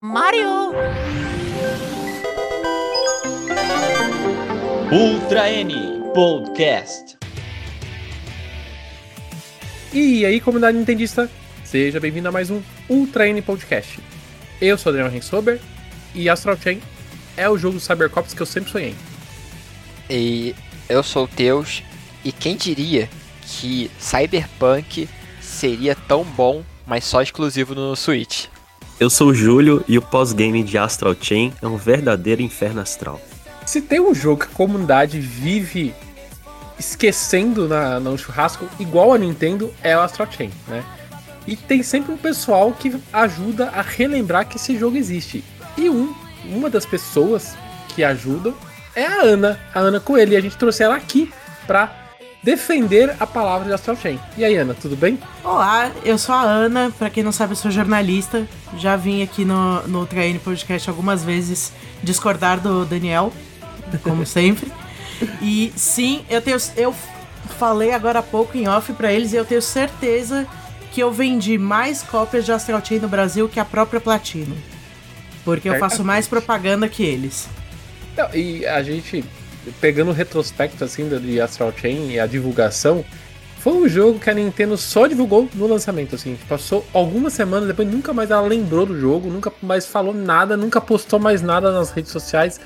Mario! Ultra N Podcast. E aí, comunidade nintendista, seja bem-vindo a mais um Ultra N Podcast. Eu sou Daniel Rensober e Astral Chain é o jogo do Cybercops que eu sempre sonhei. E eu sou o Teus, e quem diria que Cyberpunk seria tão bom, mas só exclusivo no Switch? Eu sou o Júlio e o pós-game de Astral Chain é um verdadeiro inferno astral. Se tem um jogo que a comunidade vive esquecendo na, no churrasco, igual a Nintendo, é o Astral Chain, né? E tem sempre um pessoal que ajuda a relembrar que esse jogo existe. E um, uma das pessoas que ajudam é a Ana, a Ana Coelho. E a gente trouxe ela aqui pra defender a palavra de Astral Chain. E aí, Ana, tudo bem? Olá, eu sou a Ana, pra quem não sabe, eu sou jornalista. Já vim aqui no, no Traine Podcast algumas vezes discordar do Daniel, como sempre. E sim, eu tenho. Eu falei agora há pouco em off pra eles e eu tenho certeza que eu vendi mais cópias de Astral Chain no Brasil que a própria Platino. Porque eu faço mais propaganda que eles. Não, e a gente, pegando o retrospecto assim de Astral Chain e a divulgação, foi um jogo que a Nintendo só divulgou no lançamento, assim. Passou algumas semanas, depois nunca mais ela lembrou do jogo, nunca mais falou nada, nunca postou mais nada nas redes sociais.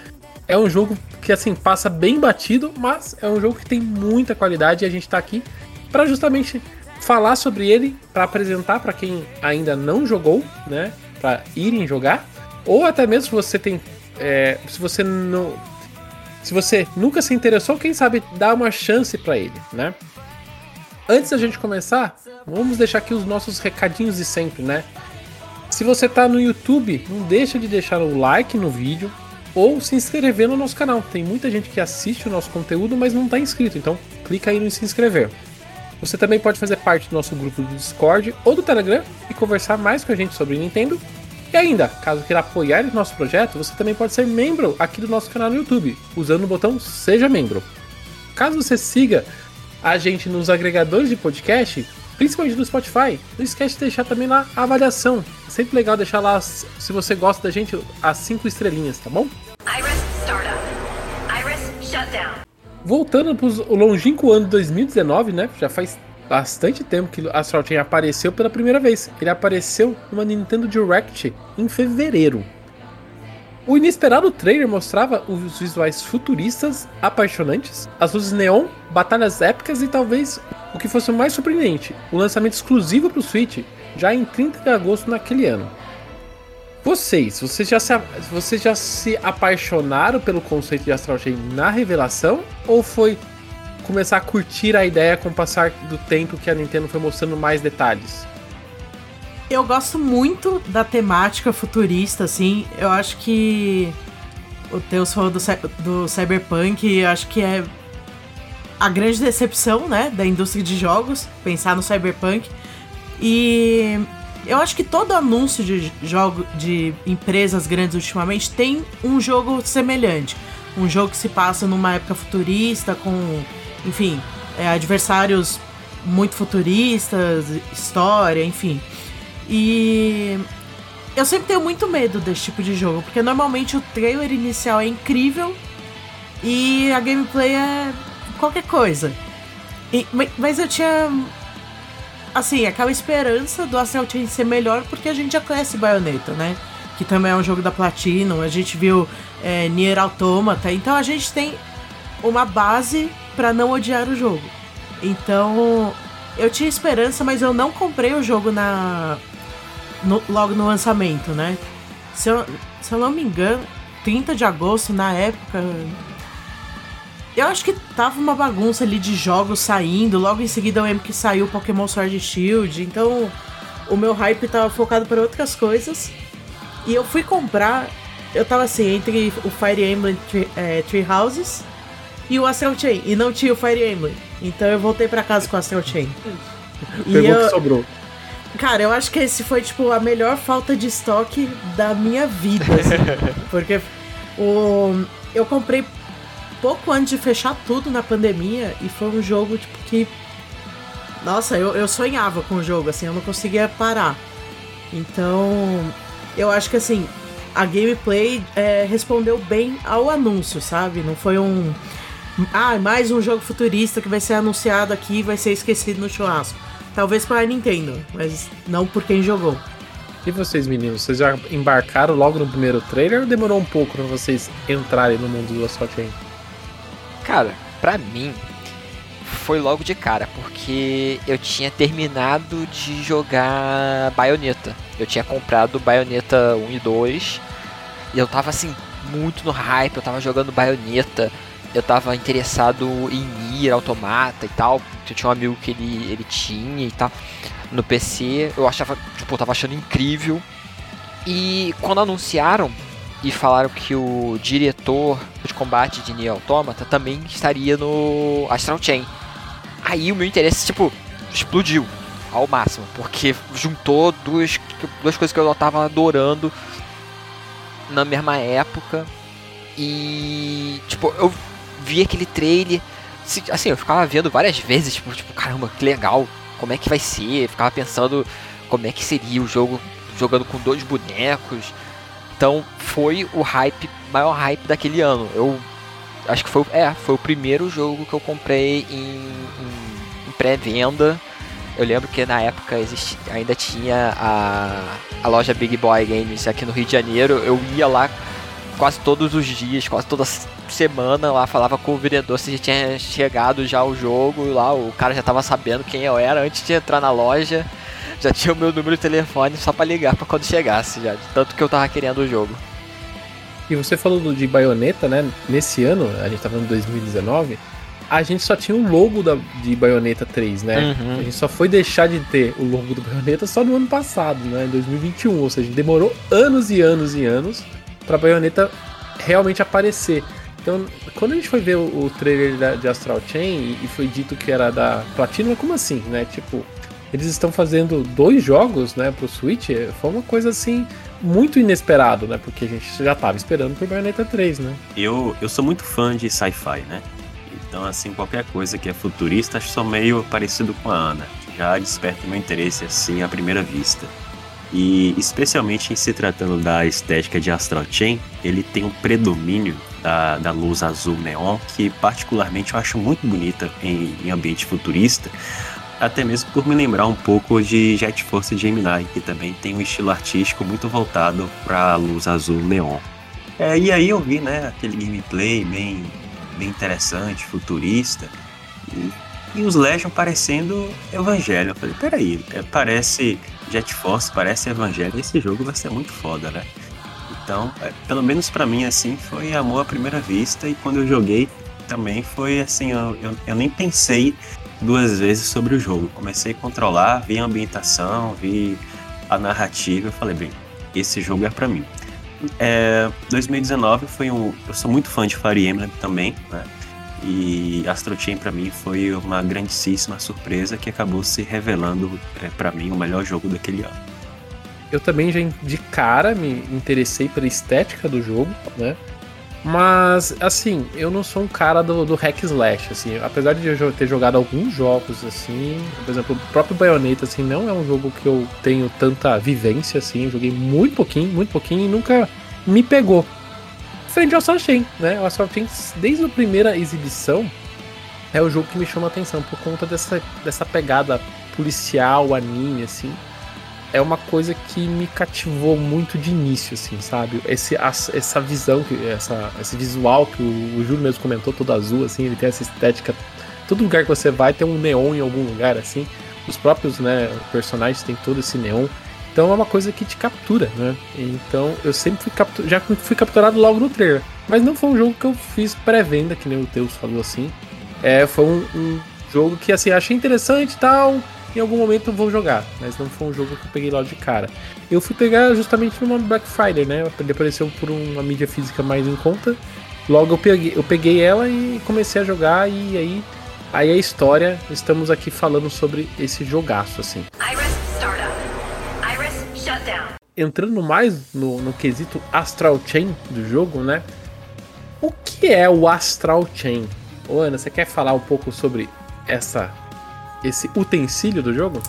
É um jogo que, assim, passa bem batido, mas é um jogo que tem muita qualidade e a gente tá aqui para justamente falar sobre ele, para apresentar para quem ainda não jogou, né? Para irem jogar, ou até mesmo se você tem. É, se você não. Se você nunca se interessou, quem sabe dar uma chance para ele, né? Antes da gente começar, vamos deixar aqui os nossos recadinhos de sempre, né? Se você tá no YouTube, não deixa de deixar o like no vídeo ou se inscrever no nosso canal. Tem muita gente que assiste o nosso conteúdo, mas não está inscrito, então clica aí no se inscrever. Você também pode fazer parte do nosso grupo do Discord ou do Telegram e conversar mais com a gente sobre Nintendo. E ainda, caso queira apoiar o nosso projeto, você também pode ser membro aqui do nosso canal no YouTube, usando o botão Seja Membro. Caso você siga a gente nos agregadores de podcast, principalmente no Spotify, não esquece de deixar também lá a avaliação. É sempre legal deixar lá, se você gosta da gente, as 5 estrelinhas, tá bom? Iris startup. Iris shutdown. Voltando para o longínquo ano de 2019, né? Já faz bastante tempo que Astral Chain apareceu pela primeira vez. Ele apareceu numa Nintendo Direct em fevereiro. O inesperado trailer mostrava os visuais futuristas, apaixonantes, as luzes neon, batalhas épicas e talvez o que fosse o mais surpreendente, o lançamento exclusivo para o Switch já em 30 de agosto naquele ano. Vocês, vocês já, se, vocês já se apaixonaram pelo conceito de Astral Chain na revelação? Ou foi começar a curtir a ideia com o passar do tempo que a Nintendo foi mostrando mais detalhes? Eu gosto muito da temática futurista, assim. Eu acho que o Teus falou do, do Cyberpunk, eu acho que é a grande decepção, né, da indústria de jogos, pensar no Cyberpunk. E eu acho que todo anúncio de jogo de empresas grandes ultimamente tem um jogo semelhante. Um jogo que se passa numa época futurista, com, enfim, é, adversários muito futuristas, história, enfim. E eu sempre tenho muito medo desse tipo de jogo, porque normalmente o trailer inicial é incrível e a gameplay é qualquer coisa. E, mas eu tinha assim, aquela esperança do Astral Chain ser melhor porque a gente já conhece Bayonetta, né? Que também é um jogo da Platinum, a gente viu é, Nier Automata, então a gente tem uma base para não odiar o jogo. Então, eu tinha esperança, mas eu não comprei o jogo na no, logo no lançamento, né? Se eu, se eu não me engano, 30 de agosto, na época, eu acho que tava uma bagunça ali de jogos saindo. Logo em seguida eu lembro que saiu Pokémon Sword Shield. Então o meu hype tava focado para outras coisas. E eu fui comprar. Eu tava assim, entre o Fire Emblem é, Tree Houses e o Astral Chain. E não tinha o Fire Emblem. Então eu voltei para casa com o Astral Chain. Pegou o que sobrou. Cara, eu acho que esse foi, tipo, a melhor falta de estoque da minha vida, assim. porque o... eu comprei pouco antes de fechar tudo na pandemia e foi um jogo, tipo, que. Nossa, eu, eu sonhava com o jogo, assim, eu não conseguia parar. Então, eu acho que assim, a gameplay é, respondeu bem ao anúncio, sabe? Não foi um. Ah, mais um jogo futurista que vai ser anunciado aqui e vai ser esquecido no churrasco. Talvez para a Nintendo, mas não por quem jogou. E vocês, meninos, vocês já embarcaram logo no primeiro trailer ou demorou um pouco pra vocês entrarem no mundo do Assault Chain? Cara, pra mim foi logo de cara, porque eu tinha terminado de jogar Bayonetta. Eu tinha comprado Bayonetta 1 e 2 e eu tava assim muito no hype, eu tava jogando Bayonetta, eu tava interessado em Nier Automata e tal. Eu tinha um amigo que ele, ele tinha e tal no PC. Eu achava, tipo, eu tava achando incrível. E quando anunciaram e falaram que o diretor de combate de Nier Automata também estaria no Astral Chain. Aí o meu interesse, tipo, explodiu ao máximo, porque juntou duas, duas coisas que eu tava adorando na mesma época. E, tipo, eu vi aquele trailer, assim, eu ficava vendo várias vezes, tipo, tipo, caramba, que legal, como é que vai ser? Eu ficava pensando como é que seria o jogo jogando com dois bonecos. Então, foi o hype, maior hype daquele ano. Eu acho que foi, é, foi o primeiro jogo que eu comprei em, em- em pré-venda. Eu lembro que na época existi, ainda tinha a, a loja Big Boy Games aqui no Rio de Janeiro. Eu ia lá quase todos os dias, quase toda semana lá, falava com o vendedor se já tinha chegado já o jogo. Lá o cara já tava sabendo quem eu era antes de entrar na loja. Já tinha o meu número de telefone só pra ligar pra quando chegasse já. Tanto que eu tava querendo o jogo. E você falou de Bayonetta, né? Nesse ano, a gente tá falando de 2019, a gente só tinha o logo da, de Bayonetta 3, né? Uhum. A gente só foi deixar de ter o logo do Bayonetta só no ano passado, né? Em 2021. Ou seja, demorou anos e anos e anos pra Bayonetta realmente aparecer. Então, quando a gente foi ver o, o trailer da, de Astral Chain e, e foi dito que era da Platinum, como assim, né? Tipo, eles estão fazendo dois jogos, né, pro Switch, foi uma coisa assim muito inesperado, né? Porque a gente já tava esperando por Bayonetta 3, né? Eu, eu sou muito fã de sci-fi, né? Então, assim, qualquer coisa que é futurista, acho só meio parecido com a Ana. Já desperta meu interesse, assim, à primeira vista. E, especialmente em se tratando da estética de Astral Chain, ele tem um predomínio da, da luz azul neon, que particularmente eu acho muito bonita em, em ambiente futurista. Até mesmo por me lembrar um pouco de Jet Force Gemini, que também tem um estilo artístico muito voltado para a luz azul neon. É, e aí eu vi, né, aquele gameplay bem, bem interessante, futurista, e, e os Legion parecendo Evangelho. Eu falei, peraí, é, parece Jet Force, parece Evangelho, esse jogo vai ser muito foda, né? Então, é, pelo menos pra mim, assim, foi amor à primeira vista, e quando eu joguei também foi assim, eu, eu, eu nem pensei duas vezes sobre o jogo. Comecei a controlar, vi a ambientação, vi a narrativa, eu falei, bem, esse jogo é pra mim. É, 2019 foi um. Eu sou muito fã de Fire Emblem também, né? E Astro Chain pra mim foi uma grandíssima surpresa que acabou se revelando é, para mim o melhor jogo daquele ano. Eu também já de cara me interessei pela estética do jogo, né? Mas, assim, eu não sou um cara do, do hack slash, assim. Apesar de eu ter jogado alguns jogos, assim, por exemplo, o próprio Bayonetta, assim, não é um jogo que eu tenho tanta vivência, assim. Joguei muito pouquinho, muito pouquinho e nunca me pegou. Frente ao Chain, né? O Astral Chain, desde a primeira exibição, é o jogo que me chama a atenção por conta dessa, dessa pegada policial, anime, assim é uma coisa que me cativou muito de início, assim, sabe? Esse, essa visão, que- essa, esse visual que o, o Júlio mesmo comentou, todo azul, assim, ele tem essa estética. Todo lugar que você vai tem um neon em algum lugar, assim. Os próprios, né, personagens têm todo esse neon. Então é uma coisa que te captura, né? Então eu sempre fui capturado, já fui capturado logo no trailer. Mas não foi um jogo que eu fiz pré-venda, que nem o Teus falou assim. É, foi um, um jogo que assim, achei interessante e tal em algum momento eu vou jogar, mas não foi um jogo que eu peguei logo de cara. Eu fui pegar justamente numa Black Friday, né? Ele apareceu por uma mídia física mais em conta. Logo eu peguei, eu peguei ela e comecei a jogar e aí aí a história, estamos aqui falando sobre esse jogaço assim. Entrando mais no, no quesito Astral Chain do jogo, né? O que é o Astral Chain? Ô Ana, você quer falar um pouco sobre essa esse utensílio do jogo?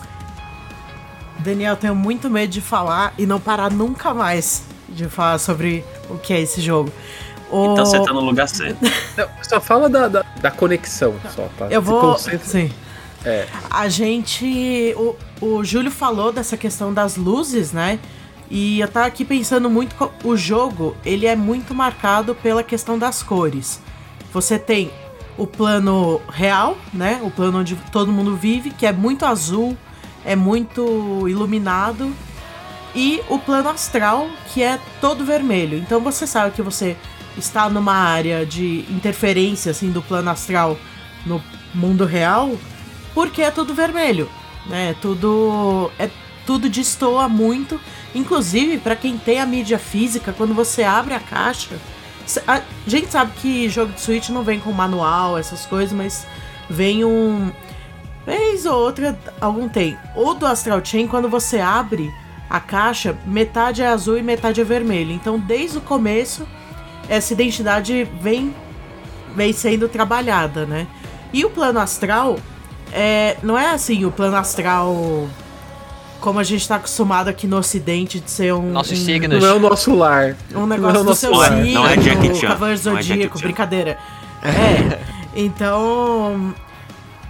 Daniel, tenho muito medo de falar e não parar nunca mais de falar sobre o que é esse jogo. O- Então você tá no lugar certo. Não, só fala da, da, da conexão, só, tá? Eu Se vou. concentra- Sim. É. A gente. O, o Júlio falou dessa questão das luzes, né? E eu tava aqui pensando muito. O jogo, ele é muito marcado pela questão das cores. Você tem o plano real, né? O plano onde todo mundo vive, que é muito azul, é muito iluminado. E o plano astral, que é todo vermelho. Então você sabe que você está numa área de interferência, assim, do plano astral no mundo real, porque é tudo vermelho, né? Tudo é tudo destoa muito, inclusive para quem tem a mídia física, quando você abre a caixa, a gente sabe que jogo de Switch não vem com manual, essas coisas, mas vem um vez ou outra algum tem. O do Astral Chain quando você abre a caixa, metade é azul e metade é vermelho. Então, desde o começo, essa identidade vem vem sendo trabalhada, né? E o plano astral é, não é assim o plano astral como a gente tá acostumado aqui no ocidente de ser um Nossos um, signos. Não é o nosso lar. um Não negócio é o do seu lar. signo, Não é Jackie Chan. Cavaleiro Não é Zodíaco, Chan. brincadeira. É, então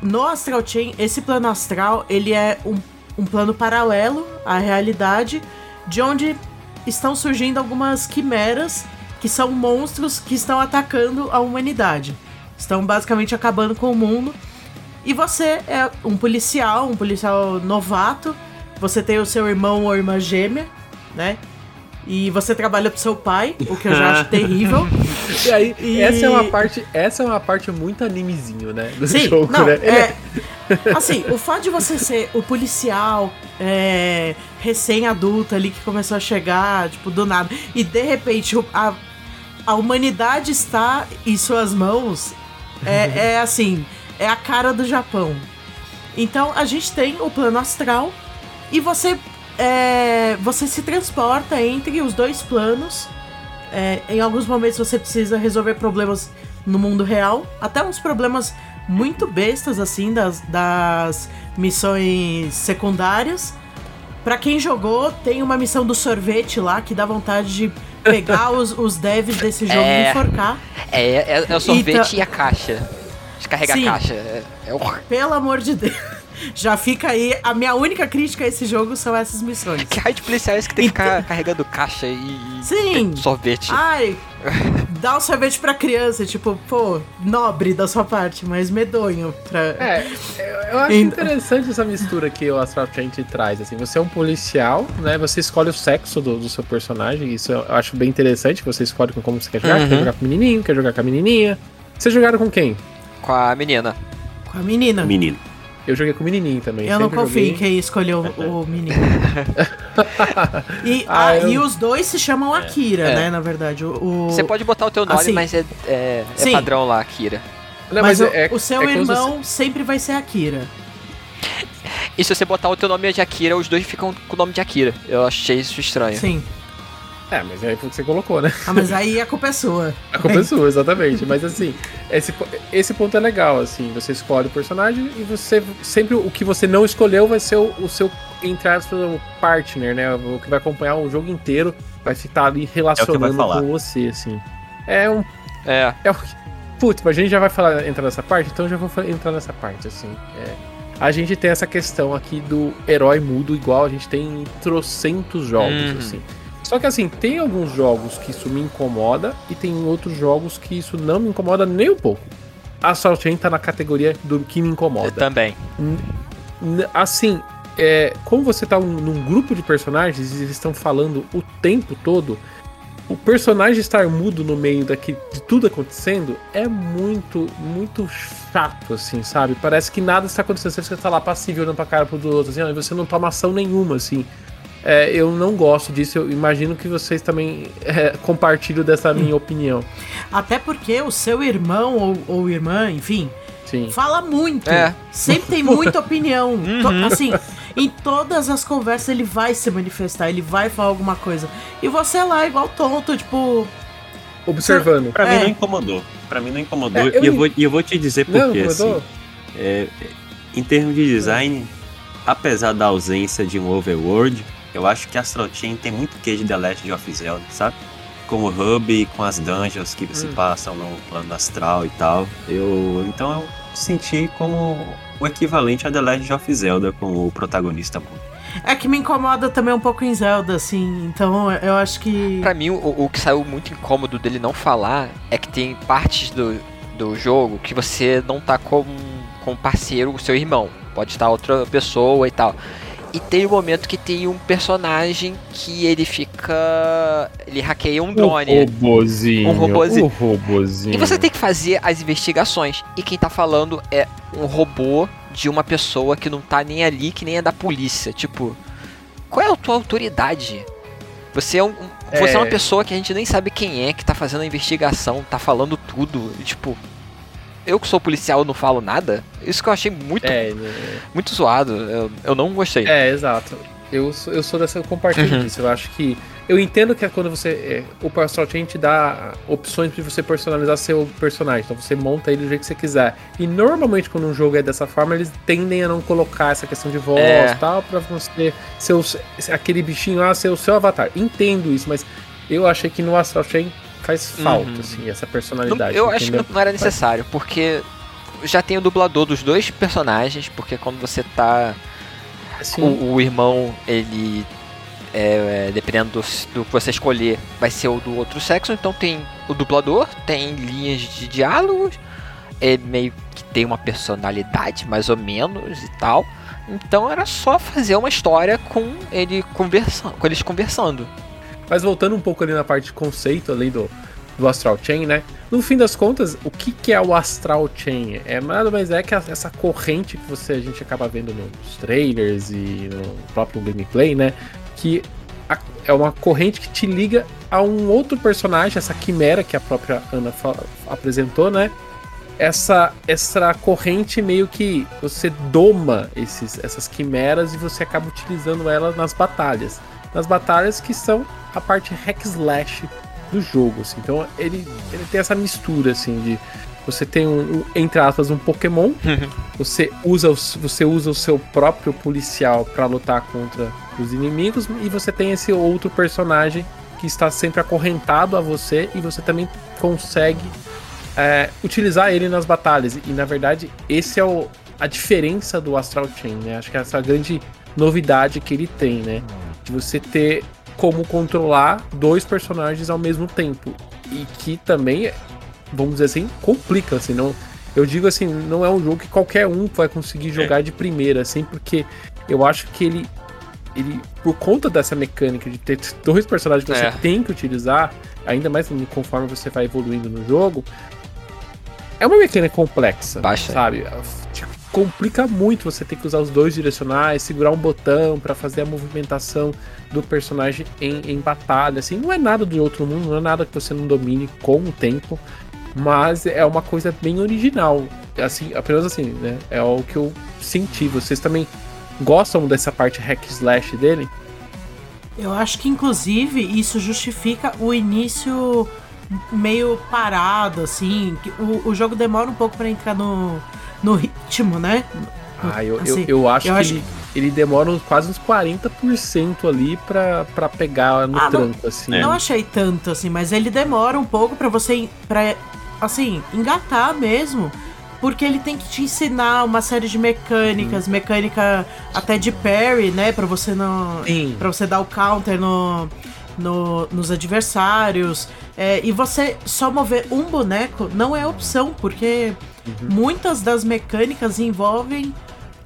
no Astral Chain, esse plano astral, ele é um, um plano paralelo à realidade, de onde estão surgindo algumas quimeras, que são monstros que estão atacando a humanidade. Estão basicamente acabando com o mundo. E você é um policial, um policial novato. Você tem o seu irmão ou irmã gêmea, né? E você trabalha pro seu pai, o que eu já acho terrível. E aí, E- essa é uma parte, essa é uma parte muito animezinho, né? Do Sim, jogo, não, né? É, assim, o fato de você ser o policial é, recém-adulto ali que começou a chegar, tipo, do nada, e de repente a, a humanidade está em suas mãos, é, é assim, é a cara do Japão. Então a gente tem o plano astral e você é, você se transporta entre os dois planos. É, em alguns momentos você precisa resolver problemas no mundo real, até uns problemas muito bestas assim das, das missões secundárias. Pra quem jogou, tem uma missão do sorvete lá que dá vontade de pegar os, os devs desse jogo É. e enforcar. É, é, é o sorvete Então- e a caixa. Descarregar Sim. a caixa. É, é horror. Pelo amor de Deus. Já fica aí. A minha única crítica a esse jogo são essas missões. Que raio de policial esse que tem que ficar carregando caixa e, Então- Sim. Sorvete? Ai, dá um sorvete pra criança, tipo, pô, nobre da sua parte, mas medonho pra. É, eu- acho Então- interessante essa mistura que o Astral Chain traz. Assim, você é um policial, né? Você escolhe o sexo do, do seu personagem. Isso eu acho bem interessante. Você escolhe com como você quer jogar. Uhum. Quer jogar com o menininho, quer jogar com a menininha. Vocês jogaram com quem? Com a menina. Com a menina. Menino. Eu joguei com o menininho também. Eu não confio em joguei. quem escolheu o menino. E, Ah, ah, eu- e os dois se chamam Akira, É. né? Na verdade. O, o- Você pode botar o teu nome, assim, mas é, é, é padrão lá, Akira. Não, mas o, é- o seu é irmão sempre vai ser Akira. E se você botar o teu nome de Akira, os dois ficam com o nome de Akira. Eu achei isso estranho. Sim. É, mas aí foi o que você colocou, né? Ah, mas aí a culpa é sua. A culpa é sua, exatamente. Mas assim, esse, esse ponto é legal, assim. Você escolhe o personagem e você sempre o que você não escolheu vai ser o, o seu, entre aspas, o partner, né? O que vai acompanhar o jogo inteiro, vai ficar ali relacionando falar. com você, assim. É um. É. É o que- Putz, mas a gente já vai falar, entrar nessa parte, então eu já vou entrar nessa parte, assim. É, a gente tem essa questão aqui do herói mudo, igual a gente tem em trocentos jogos, Uhum. assim. Só que assim, tem alguns jogos que isso me incomoda e tem outros jogos que isso não me incomoda nem um pouco. Assault Chain tá na categoria do que me Eu incomoda. também. N- Assim, é, como você tá um- num grupo de personagens e eles estão falando o tempo todo, o personagem estar mudo no meio daqui, de tudo acontecendo é muito, muito chato, assim, sabe? Parece que nada está acontecendo. Você tá lá passivo olhando pra cara pro do outro, assim, ó, e você não toma ação nenhuma, assim. É, eu não gosto disso, eu imagino que vocês também é, compartilham dessa minha opinião. Até porque o seu irmão ou, ou irmã, enfim, Sim. fala muito. É. Sempre tem muita opinião. To- assim, em todas as conversas ele vai se manifestar, ele vai falar alguma coisa. E você lá, igual tonto, tipo. Observando. Pra É. mim não incomodou. Pra mim não incomodou. É, eu e, eu vou, e eu vou te dizer por quê, incomodou? assim. É, em termos de design, apesar da ausência de um overworld, eu acho que Astral Chain tem muito que de The Legend of Zelda, sabe? Com o hub, com as dungeons que se Hum. passam no plano astral e tal. Eu, então eu senti como o equivalente a The Legend of Zelda com o protagonista. É que me incomoda também um pouco em Zelda, assim. Então eu acho que. Pra mim, o, o que saiu muito incômodo dele não falar é que tem partes do, do jogo que você não tá com, com parceiro, o seu irmão. Pode estar outra pessoa e tal. E tem um momento que tem um personagem que ele fica. Ele hackeia um drone. O robozinho. Um robozinho. O robozinho. E você tem que fazer as investigações. E quem tá falando é um robô de uma pessoa que não tá nem ali, que nem é da polícia. Tipo, qual é a tua autoridade? Você é, um, um- você é uma É. pessoa que a gente nem sabe quem é, que tá fazendo a investigação, tá falando tudo. Tipo, eu que sou policial não falo nada? Isso que eu achei muito, É, muito zoado. Eu, eu não gostei. É, exato. Eu sou, eu sou dessa, eu compartilho Uhum. disso. Eu acho que. Eu entendo que é quando você. É, o Astral Chain te dá opções de você personalizar seu personagem. Então você monta ele do jeito que você quiser. E normalmente quando um jogo é dessa forma, eles tendem a não colocar essa questão de voz É. e tal, pra você ser o- aquele bichinho lá ser o seu avatar. Entendo isso, mas eu achei que no Astral Chain faz falta, Uhum. assim, essa Não- personalidade. eu acho que não, era necessário, porque já tem o dublador dos dois personagens, porque quando você tá Assim, O, o irmão, ele. É, é, dependendo do, do que você escolher, vai ser o do outro sexo. Então tem o dublador, tem linhas de diálogos, é meio que tem uma personalidade, mais ou menos e tal. Então era só fazer uma história com ele conversando, com eles conversando. Mas voltando um pouco ali na parte de conceito ali do, do Astral Chain, né? No fim das contas, o que, que é o Astral Chain? É nada mais é que essa corrente que você, a gente acaba vendo nos trailers e no próprio gameplay, né? Que é uma corrente que te liga a um outro personagem, essa quimera que a própria Ana apresentou, né? Essa, essa corrente meio que você doma esses, essas quimeras e você acaba utilizando elas nas batalhas. Nas batalhas que são a parte hack slash do jogo, assim. Então ele, ele tem essa mistura, assim, de você tem um, um, entre aspas, um Pokémon, você usa, os, você usa o seu próprio policial para lutar contra os inimigos, e você tem esse outro personagem que está sempre acorrentado a você, e você também consegue é, utilizar ele nas batalhas. E na verdade, esse é o, a diferença do Astral Chain, né? Acho que é essa grande novidade que ele tem, né? De você ter como controlar dois personagens ao mesmo tempo. E que também, vamos dizer assim, complica, assim, não. Eu digo assim, não é um jogo que qualquer um vai conseguir jogar de primeira, assim, porque eu acho que ele. Ele, por conta dessa mecânica de ter dois personagens que você É. tem que utilizar, ainda mais conforme você vai evoluindo no jogo, é uma mecânica complexa, Bastante. sabe? Te complica muito você ter que usar os dois direcionais, segurar um botão pra fazer a movimentação do personagem em, em batalha. Assim, não é nada do outro mundo, não é nada que você não domine com o tempo, mas é uma coisa bem original. Assim, apenas assim, né? É o que eu senti. Vocês também gostam dessa parte hack slash dele? Eu acho que, inclusive, isso justifica o início meio parado, assim. O, o jogo demora um pouco pra entrar no, no ritmo, né? Ah, eu, Assim, eu, eu acho eu que acho ele, ele demora uns- quase uns 40% ali pra, pra pegar no Ah, não- tranco, assim. Não achei tanto, assim, mas ele demora um pouco pra você, pra, assim, engatar mesmo. Porque ele tem que te ensinar uma série de mecânicas, mecânica até de parry, né? Pra você não. Sim. Pra você dar o counter no, no- nos adversários. É, e você só mover um boneco não é opção, porque muitas das mecânicas envolvem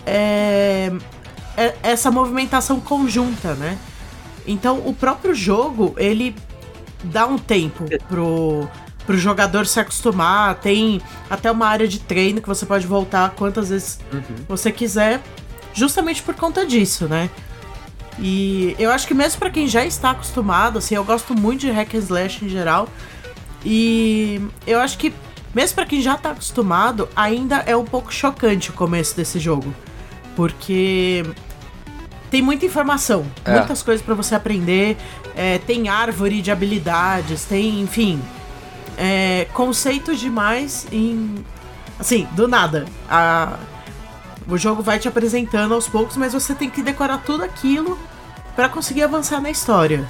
é, é- essa movimentação conjunta, né? Então o próprio jogo, ele dá um tempo pro, pro jogador se acostumar. Tem até uma área de treino que você pode voltar quantas vezes Uhum. você quiser, justamente por conta disso, né? E eu acho que mesmo pra quem já está acostumado, assim, eu gosto muito de hack and slash em geral. E eu acho que mesmo pra quem já tá acostumado, ainda é um pouco chocante o começo desse jogo, porque tem muita informação, É. muitas coisas pra você aprender, é, tem árvore de habilidades, tem, enfim, é, conceitos demais em, assim, do nada. A, o jogo vai te apresentando aos poucos, mas você tem que decorar tudo aquilo pra conseguir avançar na história.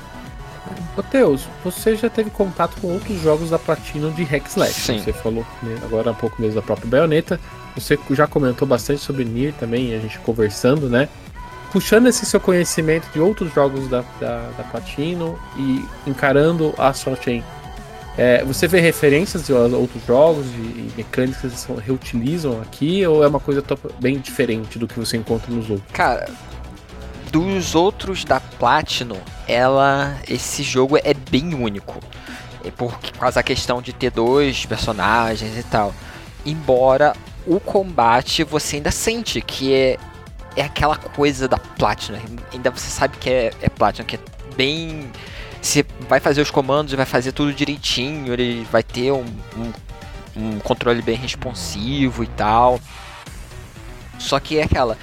Ô Teus, você já teve contato com outros jogos da Platinum de Hack Slash. Sim. Você falou né, agora há pouco mesmo da própria Bayonetta. Você já comentou bastante sobre Nier também, a gente conversando, né? Puxando esse seu conhecimento de outros jogos da, da, da Platinum e encarando a Astral Chain, é, você vê referências de outros jogos e, mecânicas que eles reutilizam aqui ou é uma coisa bem diferente do que você encontra nos outros? Cara, dos outros da Platinum, ela. Esse jogo é bem único. É por causa da questão de ter dois personagens e tal. Embora o combate você ainda sente que é, é aquela coisa da Platinum. Ainda você sabe que é, é Platinum, que é bem. Você vai fazer os comandos vai fazer tudo direitinho, ele vai ter um, um, um controle bem responsivo e tal. Só que é aquela.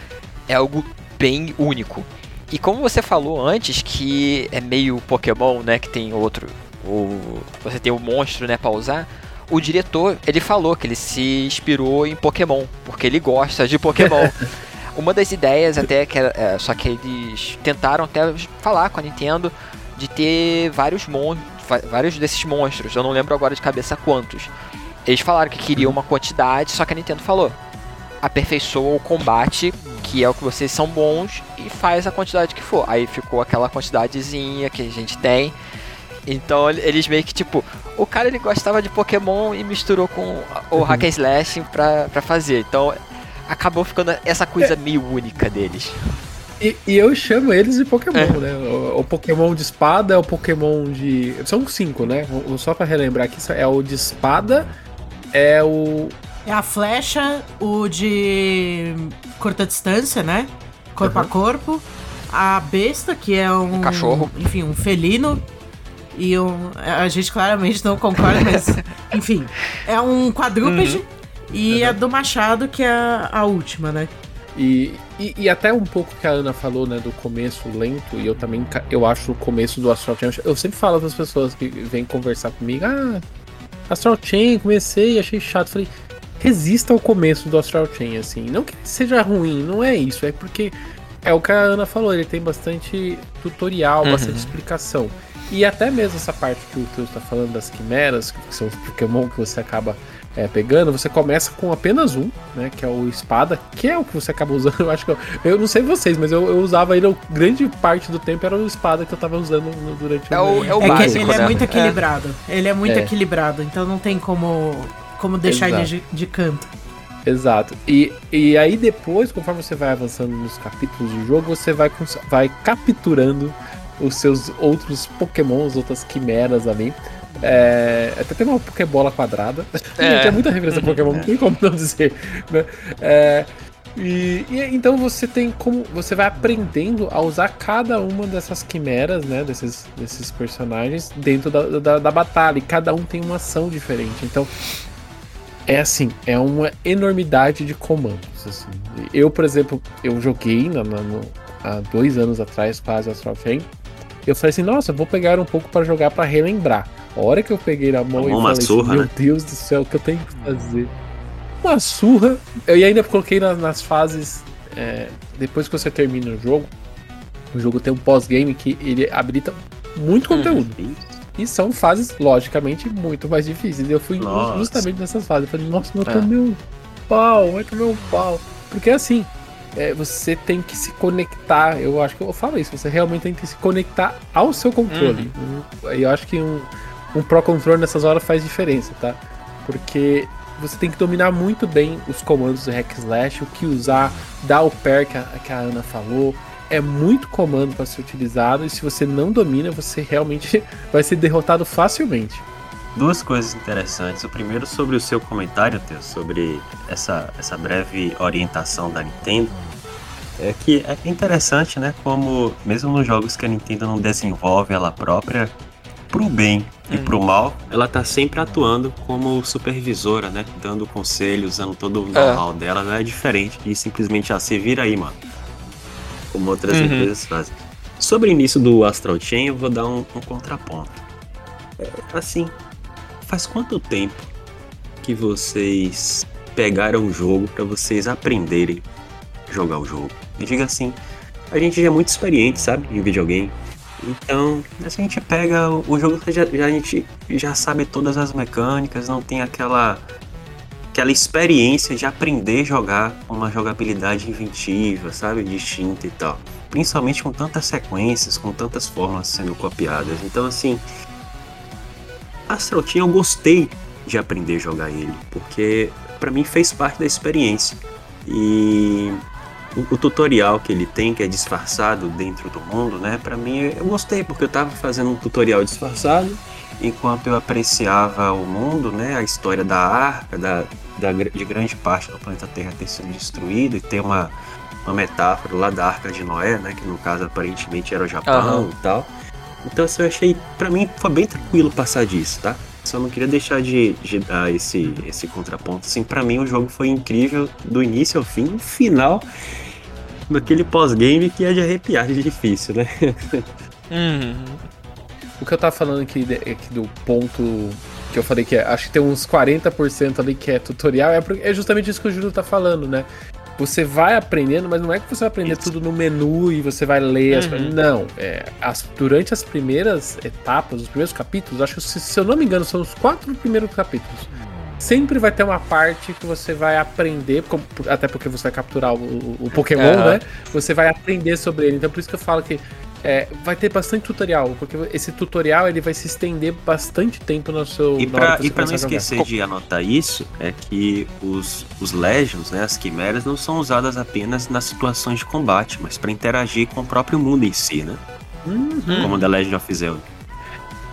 É algo bem único. E como você falou antes, que é meio Pokémon, né? Que tem outro. O, você tem o monstro, né, pra usar. O diretor, ele falou que ele se inspirou em Pokémon, porque ele gosta de Pokémon. Uma das ideias até que era, é, só que eles tentaram até falar com a Nintendo de ter vários mon vários desses monstros. Eu não lembro agora de cabeça quantos. Eles falaram que queriam uma quantidade, só que a Nintendo falou: aperfeiçoa o combate, que é o que vocês são bons, e faz a quantidade que for. Aí ficou aquela quantidadezinha que a gente tem. Então ele- eles meio que tipo, o cara ele gostava de Pokémon e misturou com o Hack and Slash pra, pra fazer. Então acabou ficando essa coisa meio única deles. E, e eu chamo eles de Pokémon, né? O, o Pokémon de espada é o Pokémon de. São cinco, né? Só pra relembrar aqui, é o de espada, é o. É a flecha, o de curta distância, né? Corpo a Uhum. corpo. A besta, que é um. Um cachorro. Enfim, um felino. E um. A gente claramente não concorda, mas. enfim. É um quadrúpede. E a do machado, que é a, a última, né? E, e, e até um pouco que a Ana falou, né, do começo lento, e eu também eu acho o começo do Astral Chain. Eu sempre falo para as pessoas que vêm conversar comigo, ah, Astral Chain, comecei, achei chato. Falei, resista ao começo do Astral Chain, assim. Não que seja ruim, não é isso, é porque é o que a Ana falou, ele tem bastante tutorial, Uhum. bastante explicação. E até mesmo essa parte que o Teus tá falando das quimeras, que são os Pokémon que você acaba é, pegando, você começa com apenas um, né? Que é o espada, que é o que você acaba usando. Eu acho que eu, eu não sei vocês, mas eu, eu usava ele, grande parte do tempo era o espada que eu tava usando no- durante É o- é o É que básico, ele é né? muito É. equilibrado. Ele é muito É. equilibrado, então não tem como, como deixar ele Exato. de, de canto. Exato. E, e aí depois, conforme você vai avançando nos capítulos do jogo, você vai, vai capturando os seus outros pokémons, outras quimeras ali. É, até tem uma Pokébola quadrada. É. tem muita referência a Pokémon, não tem como não dizer. Né? É, e, e então você tem como. Você vai aprendendo a usar cada uma dessas quimeras, né? Desses, desses personagens dentro da, da, da batalha. E cada um tem uma ação diferente. Então, é assim, é uma enormidade de comandos. assim. Eu, por exemplo, eu joguei na- na- no- há dois anos atrás, quase Astral Chain. Eu falei assim, nossa, vou pegar um pouco pra jogar pra relembrar. A hora que eu peguei na mão Tomou e falei, surra, meu né? Deus do céu, o que eu tenho que fazer? Uma surra. Eu e ainda coloquei na- nas fases. é, depois que você termina o jogo, o jogo tem um pós-game que ele habilita muito Uhum. conteúdo. E são fases, logicamente, muito mais difíceis. Eu fui Nossa. justamente nessas fases. Eu falei, nossa, eu É. tomei um pau, vai tomar um pau. Porque assim, é, você tem que se conectar. Eu acho que eu falo isso, você realmente tem que se conectar ao seu controle. Um- Eu acho que um, um Pro Controle nessas horas faz diferença, tá? Porque você tem que dominar muito bem os comandos do Hack Slash, o que usar, dar o pair que a, que a Ana falou. É muito comando para ser utilizado e se você não domina, você realmente vai ser derrotado facilmente. Duas coisas interessantes. O primeiro sobre o seu comentário, Theo, sobre essa, essa breve orientação da Nintendo. É que é interessante, né? Como, mesmo nos jogos que a Nintendo não desenvolve ela própria, pro bem e pro mal, ela tá sempre atuando como supervisora, né? Dando conselhos, usando todo o know-how dela. Não é diferente de simplesmente, ah, se vira aí, mano. Como outras Uhum. empresas fazem. Sobre o início do Astral Chain, eu vou dar um, um contraponto. É, assim, faz quanto tempo que vocês pegaram o jogo pra vocês aprenderem a jogar o jogo? Diga assim, a gente já é muito experiente, sabe, em videogame. Então, a gente pega o jogo já, já- a gente já sabe todas as mecânicas, não tem aquela aquela experiência de aprender a jogar uma jogabilidade inventiva, sabe, distinta e tal. Principalmente com tantas sequências, com tantas formas sendo copiadas. Então, assim, Chain eu gostei de aprender a jogar ele, porque pra mim fez parte da experiência. E o, tutorial que ele tem, que é disfarçado dentro do mundo, né? Pra mim eu gostei, porque eu tava fazendo um tutorial disfarçado enquanto eu apreciava o mundo, né? A história da arca, da, da, de grande parte do planeta Terra ter sido destruído e ter uma, uma metáfora lá da arca de Noé, né? Que no caso aparentemente era o Japão Aham. e tal. Então assim, eu achei, pra mim foi bem tranquilo passar disso, tá? Só não queria deixar de, de dar esse, esse contraponto. Assim, pra mim o jogo foi incrível do início ao fim, final daquele pós-game que é de arrepiar de difícil, né? Uhum. O que eu tava falando aqui, aqui do ponto que eu falei que é, acho que tem uns 40% ali que é tutorial, é, é justamente isso que o Júlio tá falando, né? Você vai aprendendo, mas não é que você vai aprender Isso. tudo no menu e você vai ler as Uhum. Não. É, as- durante as primeiras etapas, os primeiros capítulos, acho que se, se eu não me engano, são os quatro primeiros capítulos. Sempre vai ter uma parte que você vai aprender, como- até porque você vai capturar o, o- Pokémon, Aham. né? Você vai aprender sobre ele. Então por isso que eu falo que é, vai ter bastante tutorial, porque esse tutorial ele vai se estender bastante tempo no seu. E pra, e pra não esquecer de anotar isso, é que os, os Legions, né, as quimeras, não são usadas apenas nas situações de combate, mas pra interagir com o próprio mundo em si, né? Uhum. Como The Legend of Zelda.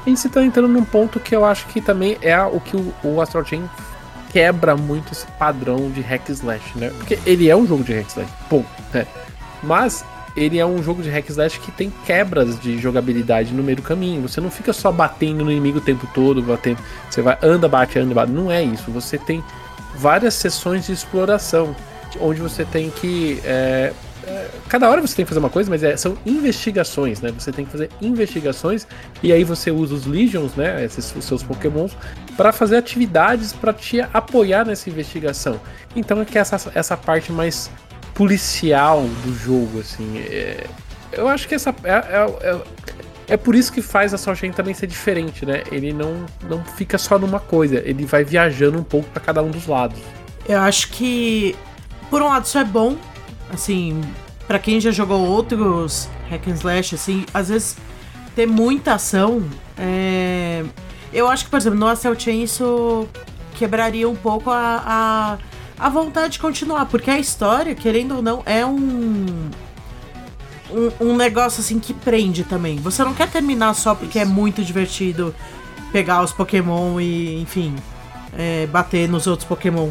E você tá entrando num ponto que eu acho que também é o que o, o Astral Chain quebra muito esse padrão de hack slash, né? Porque ele é um jogo de hack slash, ponto, né? Mas ele é um jogo de hack slash que tem quebras de jogabilidade no meio do caminho. Você não fica só batendo no inimigo o tempo todo, batendo. Você vai anda, bate, anda, bate. Não é isso. Você tem várias sessões de exploração, onde você tem que é, é, cada hora você tem que fazer uma coisa, mas é- são investigações, né? Você tem que fazer investigações e aí você usa os Legions, né? Esses os seus Pokémons, para fazer atividades para te apoiar nessa investigação. Então é que essa, essa parte mais policial do jogo, assim. é- eu acho que essa. É, é, é- é por isso que faz a Soul Chain também ser diferente, né? Ele não, não fica só numa coisa, ele vai viajando um pouco para cada um dos lados. Eu acho que, por um lado, isso é bom. Assim, pra quem já jogou outros hack and slash, assim, às vezes ter muita ação. é, Eu acho que, por exemplo, no Astral Chain isso quebraria um pouco a, a, a vontade de continuar. Porque a história, querendo ou não, é um. Um, um negócio assim que prende também. Você não quer terminar só porque é muito divertido pegar os Pokémon e, enfim, é, bater nos outros Pokémon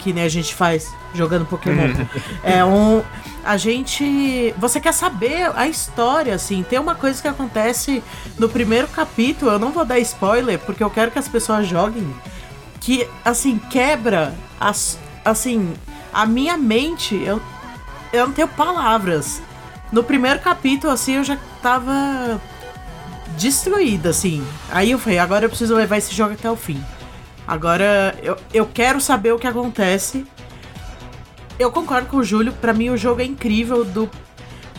que nem a gente faz jogando Pokémon. é um. A gente. Você quer saber a história, assim. Tem uma coisa que acontece no primeiro capítulo, eu não vou dar spoiler, porque eu quero que as pessoas joguem. Que, assim, quebra as. Assim, a minha mente. Eu, eu não tenho palavras. No primeiro capítulo, assim, eu já tava destruída, assim. Aí eu falei, agora eu preciso levar esse jogo até o fim. Agora eu, eu quero saber o que acontece. Eu concordo com o Júlio, pra mim o jogo é incrível do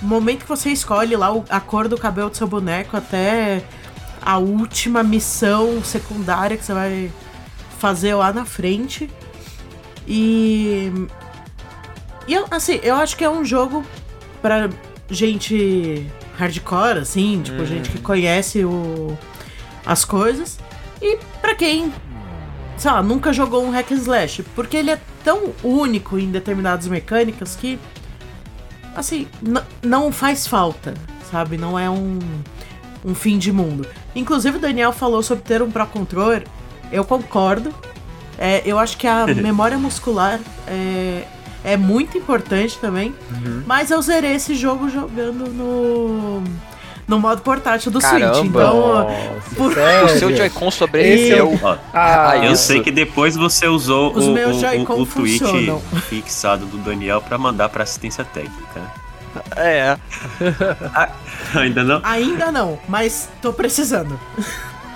momento que você escolhe lá a cor do cabelo do seu boneco até a última missão secundária que você vai fazer lá na frente. E e eu, assim, eu acho que é um jogo pra gente hardcore, assim, tipo, gente que conhece o, as coisas. E pra quem, sei lá, nunca jogou um hack and slash, porque ele é tão único em determinadas mecânicas que, assim, não faz falta, sabe? Não é um, um fim de mundo. Inclusive, o Daniel falou sobre ter um Pro Controller, eu concordo. É, eu acho que a memória muscular é, é muito importante também. Mas eu zerei esse jogo jogando no, no modo portátil do Caramba! Switch. Então, por- O seu Joy-Con sobreviveu. Ó, Ah, Ah, eu isso. sei que depois você usou Os o, meus o, o, o tweet fixado do Daniel pra mandar pra assistência técnica. É. Ainda não? ainda não, mas tô precisando.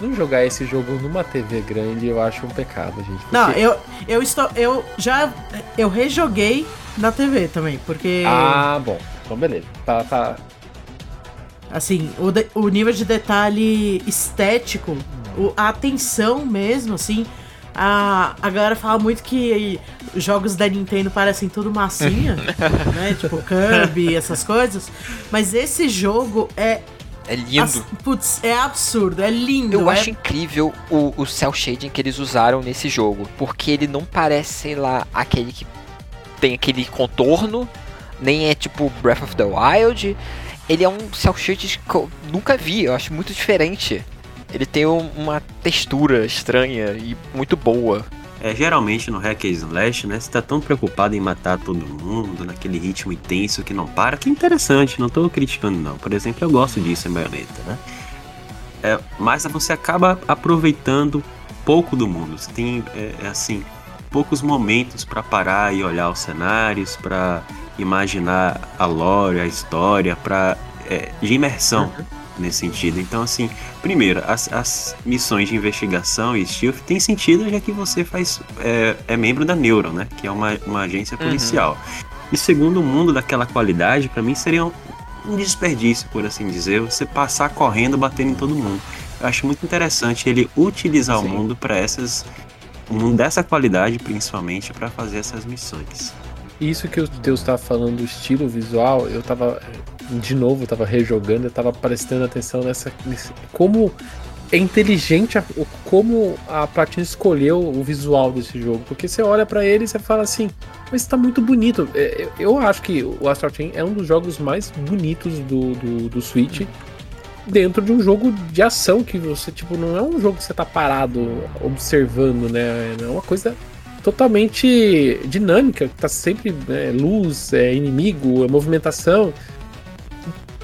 Não jogar esse jogo numa TV grande eu acho um pecado, gente. porque- Não, eu, eu estou. Eu já. Eu rejoguei na TV também, porque. Ah, bom. Então, beleza. Tá, tá. Assim, o, de- o nível de detalhe estético, o- a atenção mesmo, assim. A, a galera fala muito que os jogos da Nintendo parecem tudo massinha, né? Tipo Kirby, essas coisas. Mas esse jogo é. É lindo. ass- Putz, é absurdo, é lindo. Eu é acho incrível o, o cel shading que eles usaram nesse jogo, porque ele não parece, sei lá, aquele que tem aquele contorno, nem é tipo Breath of the Wild. Ele é um cel shading que eu nunca vi, eu acho muito diferente. Ele tem um- uma textura estranha e muito boa. É, geralmente no hack and slash, né, você tá tão preocupado em matar todo mundo, naquele ritmo intenso que não para, que é interessante, não tô criticando não. Por exemplo, eu gosto disso em Bayonetta, né? É, mas você acaba aproveitando pouco do mundo. Você tem, é, é assim, poucos momentos pra parar e olhar os cenários, pra imaginar a lore, a história, pra, é, de imersão nesse sentido. Então, assim, primeiro, as, as missões de investigação e stealth tem sentido já que você faz é, é membro da Neuron, né? Que é uma, uma agência policial. E segundo, o mundo daquela qualidade, pra mim, seria um, um desperdício, por assim dizer, você passar correndo, batendo em todo mundo. Eu acho muito interessante ele utilizar Sim. o mundo para essas. Um mundo dessa qualidade, principalmente, para fazer essas missões. Isso que o Deus tava falando, do estilo visual, eu tava. De novo, eu tava rejogando, eu tava prestando atenção nessa. nesse- como é inteligente a- como a Platinum escolheu o visual desse jogo. Porque você olha pra ele e você fala assim, mas tá muito bonito. É, Eu, eu acho que o Astral Chain é um dos jogos mais bonitos do, do, do Switch. Dentro de um jogo de ação que você, tipo, não é um jogo que você tá parado observando, né? É uma coisa totalmente dinâmica, tá sempre né, luz, é, inimigo, é movimentação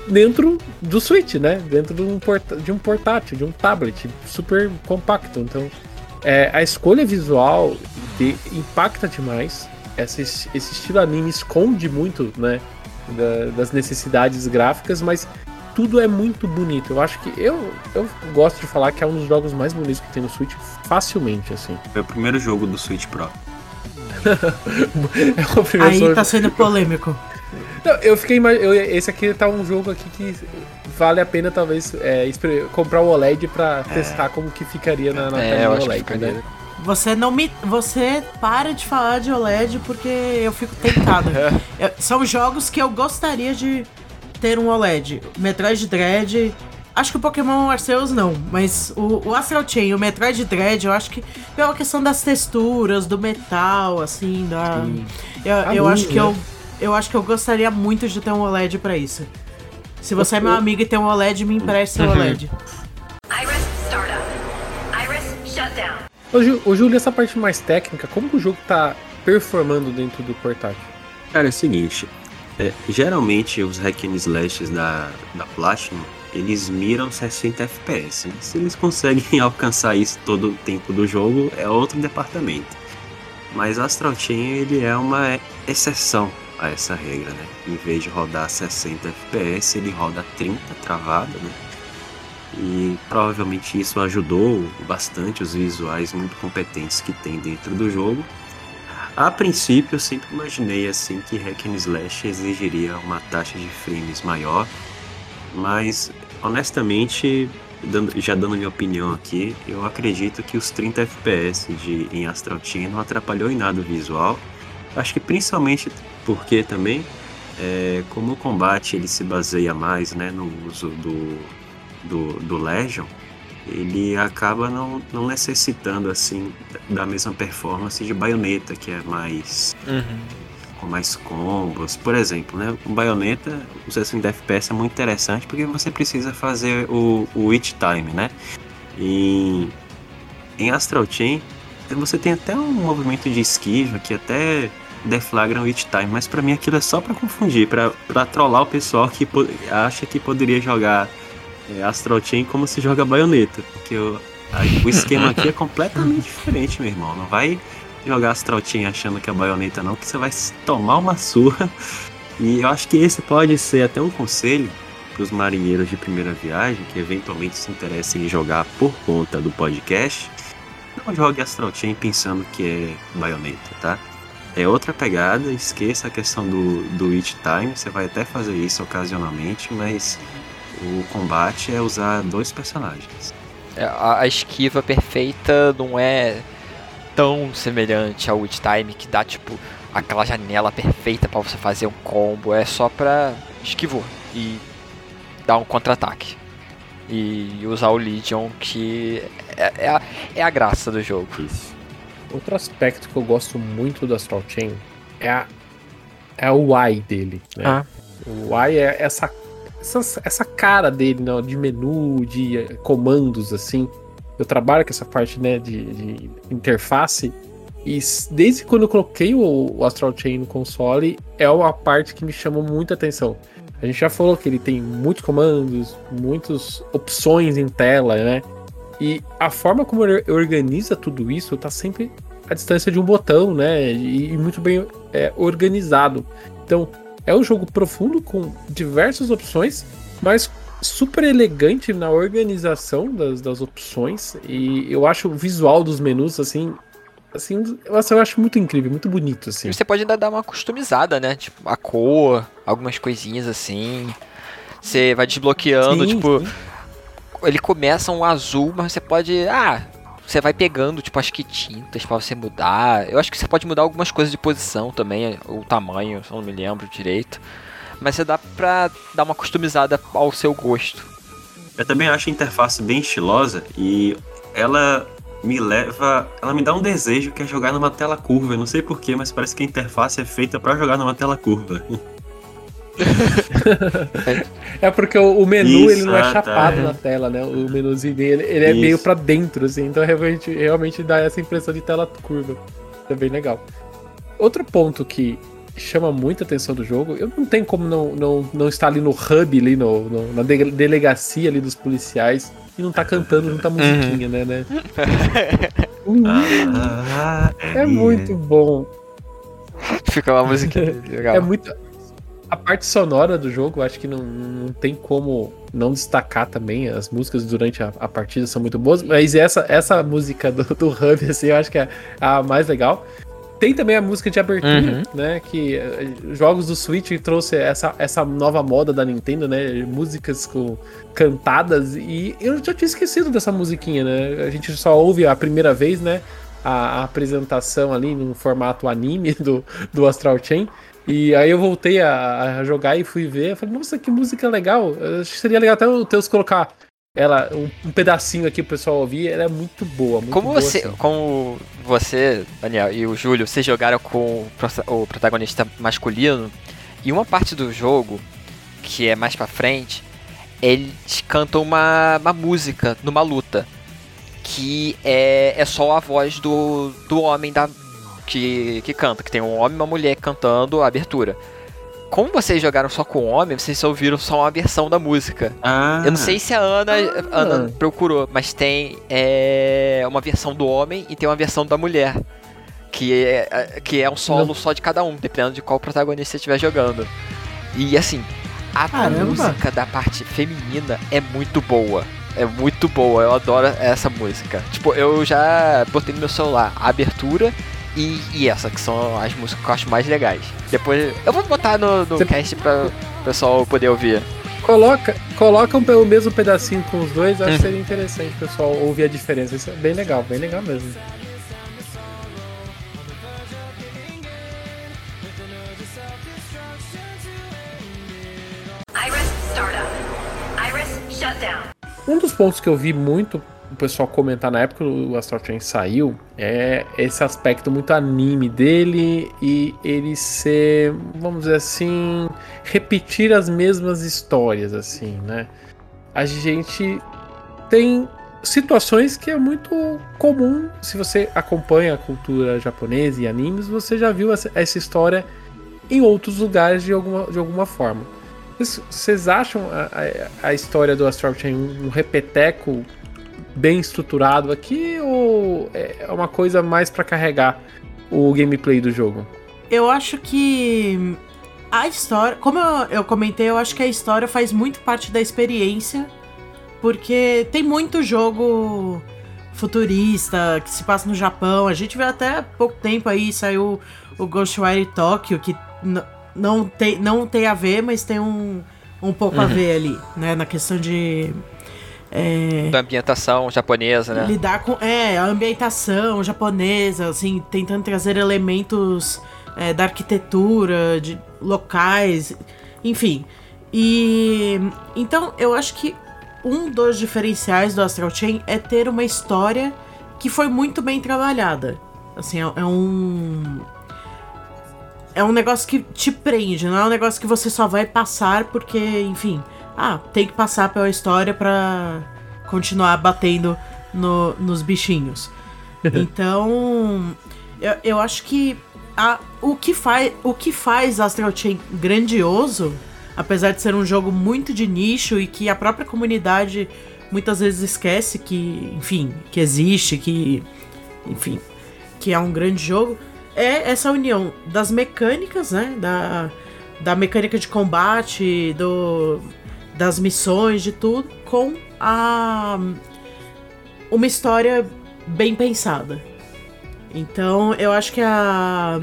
dentro do Switch, né? Dentro de um, de um portátil, de um tablet super compacto. Então, é, a escolha visual de- impacta demais. Essa, es- esse estilo anime esconde muito, né? da- das necessidades gráficas, mas tudo é muito bonito. Eu acho que eu, eu gosto de falar que é um dos jogos mais bonitos que tem no Switch, facilmente, assim. Foi o primeiro jogo do Switch Pro. É o primeiro Aí jogo- tá sendo polêmico. Não, eu fiquei eu Esse aqui tá um jogo aqui que vale a pena, talvez, é, comprar o OLED pra testar como que ficaria na, na É, acho que OLED, né? Você não me. Você para de falar de OLED porque eu fico tentada. Eu- são jogos que eu gostaria de ter um OLED. Metroid Dread. Acho que o Pokémon Arceus não, mas o, o Astral Chain e o Metroid Dread, eu acho que pela questão das texturas, do metal, assim, da. Sim. Eu, eu luz, acho que né? eu. Eu acho que eu gostaria muito de ter um OLED pra isso. Se você é meu amigo e tem um OLED, me empreste seu OLED. Iris startup. Iris shutdown. Ô, Ju, ô, Júlio, essa parte mais técnica, como o jogo tá performando dentro do portátil? Cara, é o seguinte, é, geralmente os hack and slashes da, da Platinum, eles miram 60 FPS, né? Se eles conseguem alcançar isso todo o tempo do jogo, é outro departamento. Mas Astral Chain, ele é uma exceção a essa regra, né? Em vez de rodar 60 FPS, ele roda 30 travado, né? E provavelmente isso ajudou bastante os visuais muito competentes que tem dentro do jogo. A princípio, eu sempre imaginei assim que Hack and Slash exigiria uma taxa de frames maior, mas honestamente, dando- já dando minha opinião aqui, eu acredito que os 30 FPS de, em Astral Chain não atrapalhou em nada o visual. Acho que principalmente porque também, é, como o combate ele se baseia mais né, no uso do, do, do Legion, ele acaba não, não necessitando assim da mesma performance de baioneta, que é mais com mais combos. Por exemplo, né, o baioneta, o 60 FPS é muito interessante porque você precisa fazer o, o It Time, né? E em Astral Chain você tem até um movimento de esquiva que até deflagra o It Time, mas pra mim aquilo é só pra confundir, pra trollar o pessoal que acha que poderia jogar é, Astral Chain como se joga baioneta, porque o, o esquema aqui é completamente diferente, meu irmão. Não vai jogar Astral Chain achando que é baioneta, não, que você vai tomar uma surra. E eu acho que esse pode ser até um conselho para os marinheiros de primeira viagem que eventualmente se interessem em jogar por conta do podcast. Não jogue Astral Chain pensando que é baioneta, tá? é outra pegada, esqueça a questão do, do It Time, você vai até fazer isso ocasionalmente, mas o combate é usar dois personagens. É, A, esquiva perfeita não é tão semelhante ao Witch Time que dá tipo aquela janela perfeita pra você fazer um combo. É só pra esquivou e dar um contra-ataque. E usar o Legion, que é, é a, é a graça do jogo. Isso. Outro aspecto que eu gosto muito do Astral Chain é, a, é o Y dele. Né? Ah. O Y é essa, essa, essa cara dele né, de menu, de eh, comandos, assim. Eu trabalho com essa parte né, de, de interface. E desde quando eu coloquei o, o Astral Chain no console, é uma parte que me chamou muita atenção. A gente já falou que ele tem muitos comandos, muitas opções em tela, né? E a forma como ele organiza tudo isso tá sempre à distância de um botão, né? E muito bem é, organizado. Então, é um jogo profundo com diversas opções, mas super elegante na organização das, das opções. E eu acho o visual dos menus, assim. Assim, eu acho muito incrível, muito bonito, assim. E você pode ainda dar uma customizada, né? Tipo, a cor, algumas coisinhas assim. Você vai desbloqueando, Sim, tipo, sim. ele começa um azul, mas você pode. Ah, você vai pegando, tipo, acho que tintas pra você mudar. Eu acho que você pode mudar algumas coisas de posição também, o tamanho, não me lembro direito. Mas você dá pra dar uma customizada ao seu gosto. Eu também acho a interface bem estilosa e ela me leva. Ela me dá um desejo que é jogar numa tela curva. Eu não sei porquê, mas parece que a interface é feita pra jogar numa tela curva. É porque o, menu Isso, ele não é ah, tá. chapado na tela, né? O menuzinho dele ele é Isso. meio pra dentro, assim. Então realmente, realmente dá essa impressão de tela curva. É bem legal. Outro ponto que chama muita atenção do jogo, eu não tenho como não, não, não estar ali no hub, ali no, no- na de- delegacia ali dos policiais e não tá cantando junto a musiquinha, né, né? É muito bom. Fica uma musiquinha legal. É muito. A parte sonora do jogo, eu acho que não, não tem como não destacar também. As músicas durante a, a partida são muito boas, mas essa, essa música do, do Hub, assim, eu acho que é a mais legal. Tem também a música de abertura, Uhum. né? Que eh, jogos do Switch trouxe essa, essa nova moda da Nintendo, né? Músicas com, cantadas. E eu já tinha esquecido dessa musiquinha, né? A gente só ouve a primeira vez, né? A, a apresentação ali no formato anime do, do Astral Chain. E aí eu voltei a, a jogar e fui ver. Eu falei, nossa, que música legal. Eu acho que seria legal até o Teus colocar ela, um, um pedacinho aqui pro pessoal ouvir. Ela é muito boa. Muito Como boa, você, assim. como você, Daniel e o Júlio, vocês jogaram com o protagonista masculino e uma parte do jogo que é mais pra frente, eles cantam uma, uma música numa luta que é, é só a voz do, do homem da que, que canta, que tem um homem e uma mulher cantando a abertura. Como vocês jogaram só com o homem, vocês só ouviram só uma versão da música. Ah, Eu não sei se a Ana, Ah. Ana procurou, mas tem é, uma versão do homem e tem uma versão da mulher. Que é, que é um solo Não. só de cada um, dependendo de qual protagonista você estiver jogando. E assim, a Caramba. música da parte feminina é muito boa. É muito boa, eu adoro essa música. Tipo, eu já botei no meu celular a abertura e, e essa, que são as músicas que eu acho mais legais. Depois eu vou botar no, no Você- cast pra o pessoal poder ouvir. Coloca, coloca um, o mesmo pedacinho com os dois, acho Uhum. que seria interessante o pessoal ouvir a diferença. Isso é bem legal, bem legal mesmo. Iris startup. Iris shutdown. Um dos pontos que eu vi muito o pessoal comentar na época que o Astral Chain saiu é esse aspecto muito anime dele e ele ser, vamos dizer assim, repetir as mesmas histórias, assim, né? A gente tem situações que é muito comum, se você acompanha a cultura japonesa e animes, você já viu essa, história em outros lugares de alguma, de alguma forma. Vocês- acham a, a, a história do Astral Chain um repeteco bem estruturado aqui ou é uma coisa mais pra carregar o gameplay do jogo? Eu acho que a história, como eu, eu comentei, eu acho que a história faz muito parte da experiência, porque tem muito jogo futurista, que se passa no Japão. A gente vê até pouco tempo aí, saiu o Ghostwire Tokyo, que não tem, não tem a ver, mas tem um, um pouco a ver ali, né? Na questão de. É, Da ambientação japonesa, né? lidar com é, a ambientação japonesa, assim, tentando trazer elementos é, da arquitetura, de locais, enfim. E então eu acho que um dos diferenciais do Astral Chain é ter uma história que foi muito bem trabalhada. Assim, é, é um é um negócio que te prende, não é um negócio que você só vai passar porque, enfim, ah, tem que passar pela história pra continuar batendo no- nos bichinhos. Então, eu, eu acho que a, o, que faz, o que faz Astral Chain grandioso, apesar de ser um jogo muito de nicho e que a própria comunidade muitas vezes esquece que, enfim, que existe, que, enfim, que é um grande jogo, é essa união das mecânicas, né, da, da mecânica de combate, do, das missões, de tudo, com a uma história bem pensada. Então, eu acho que a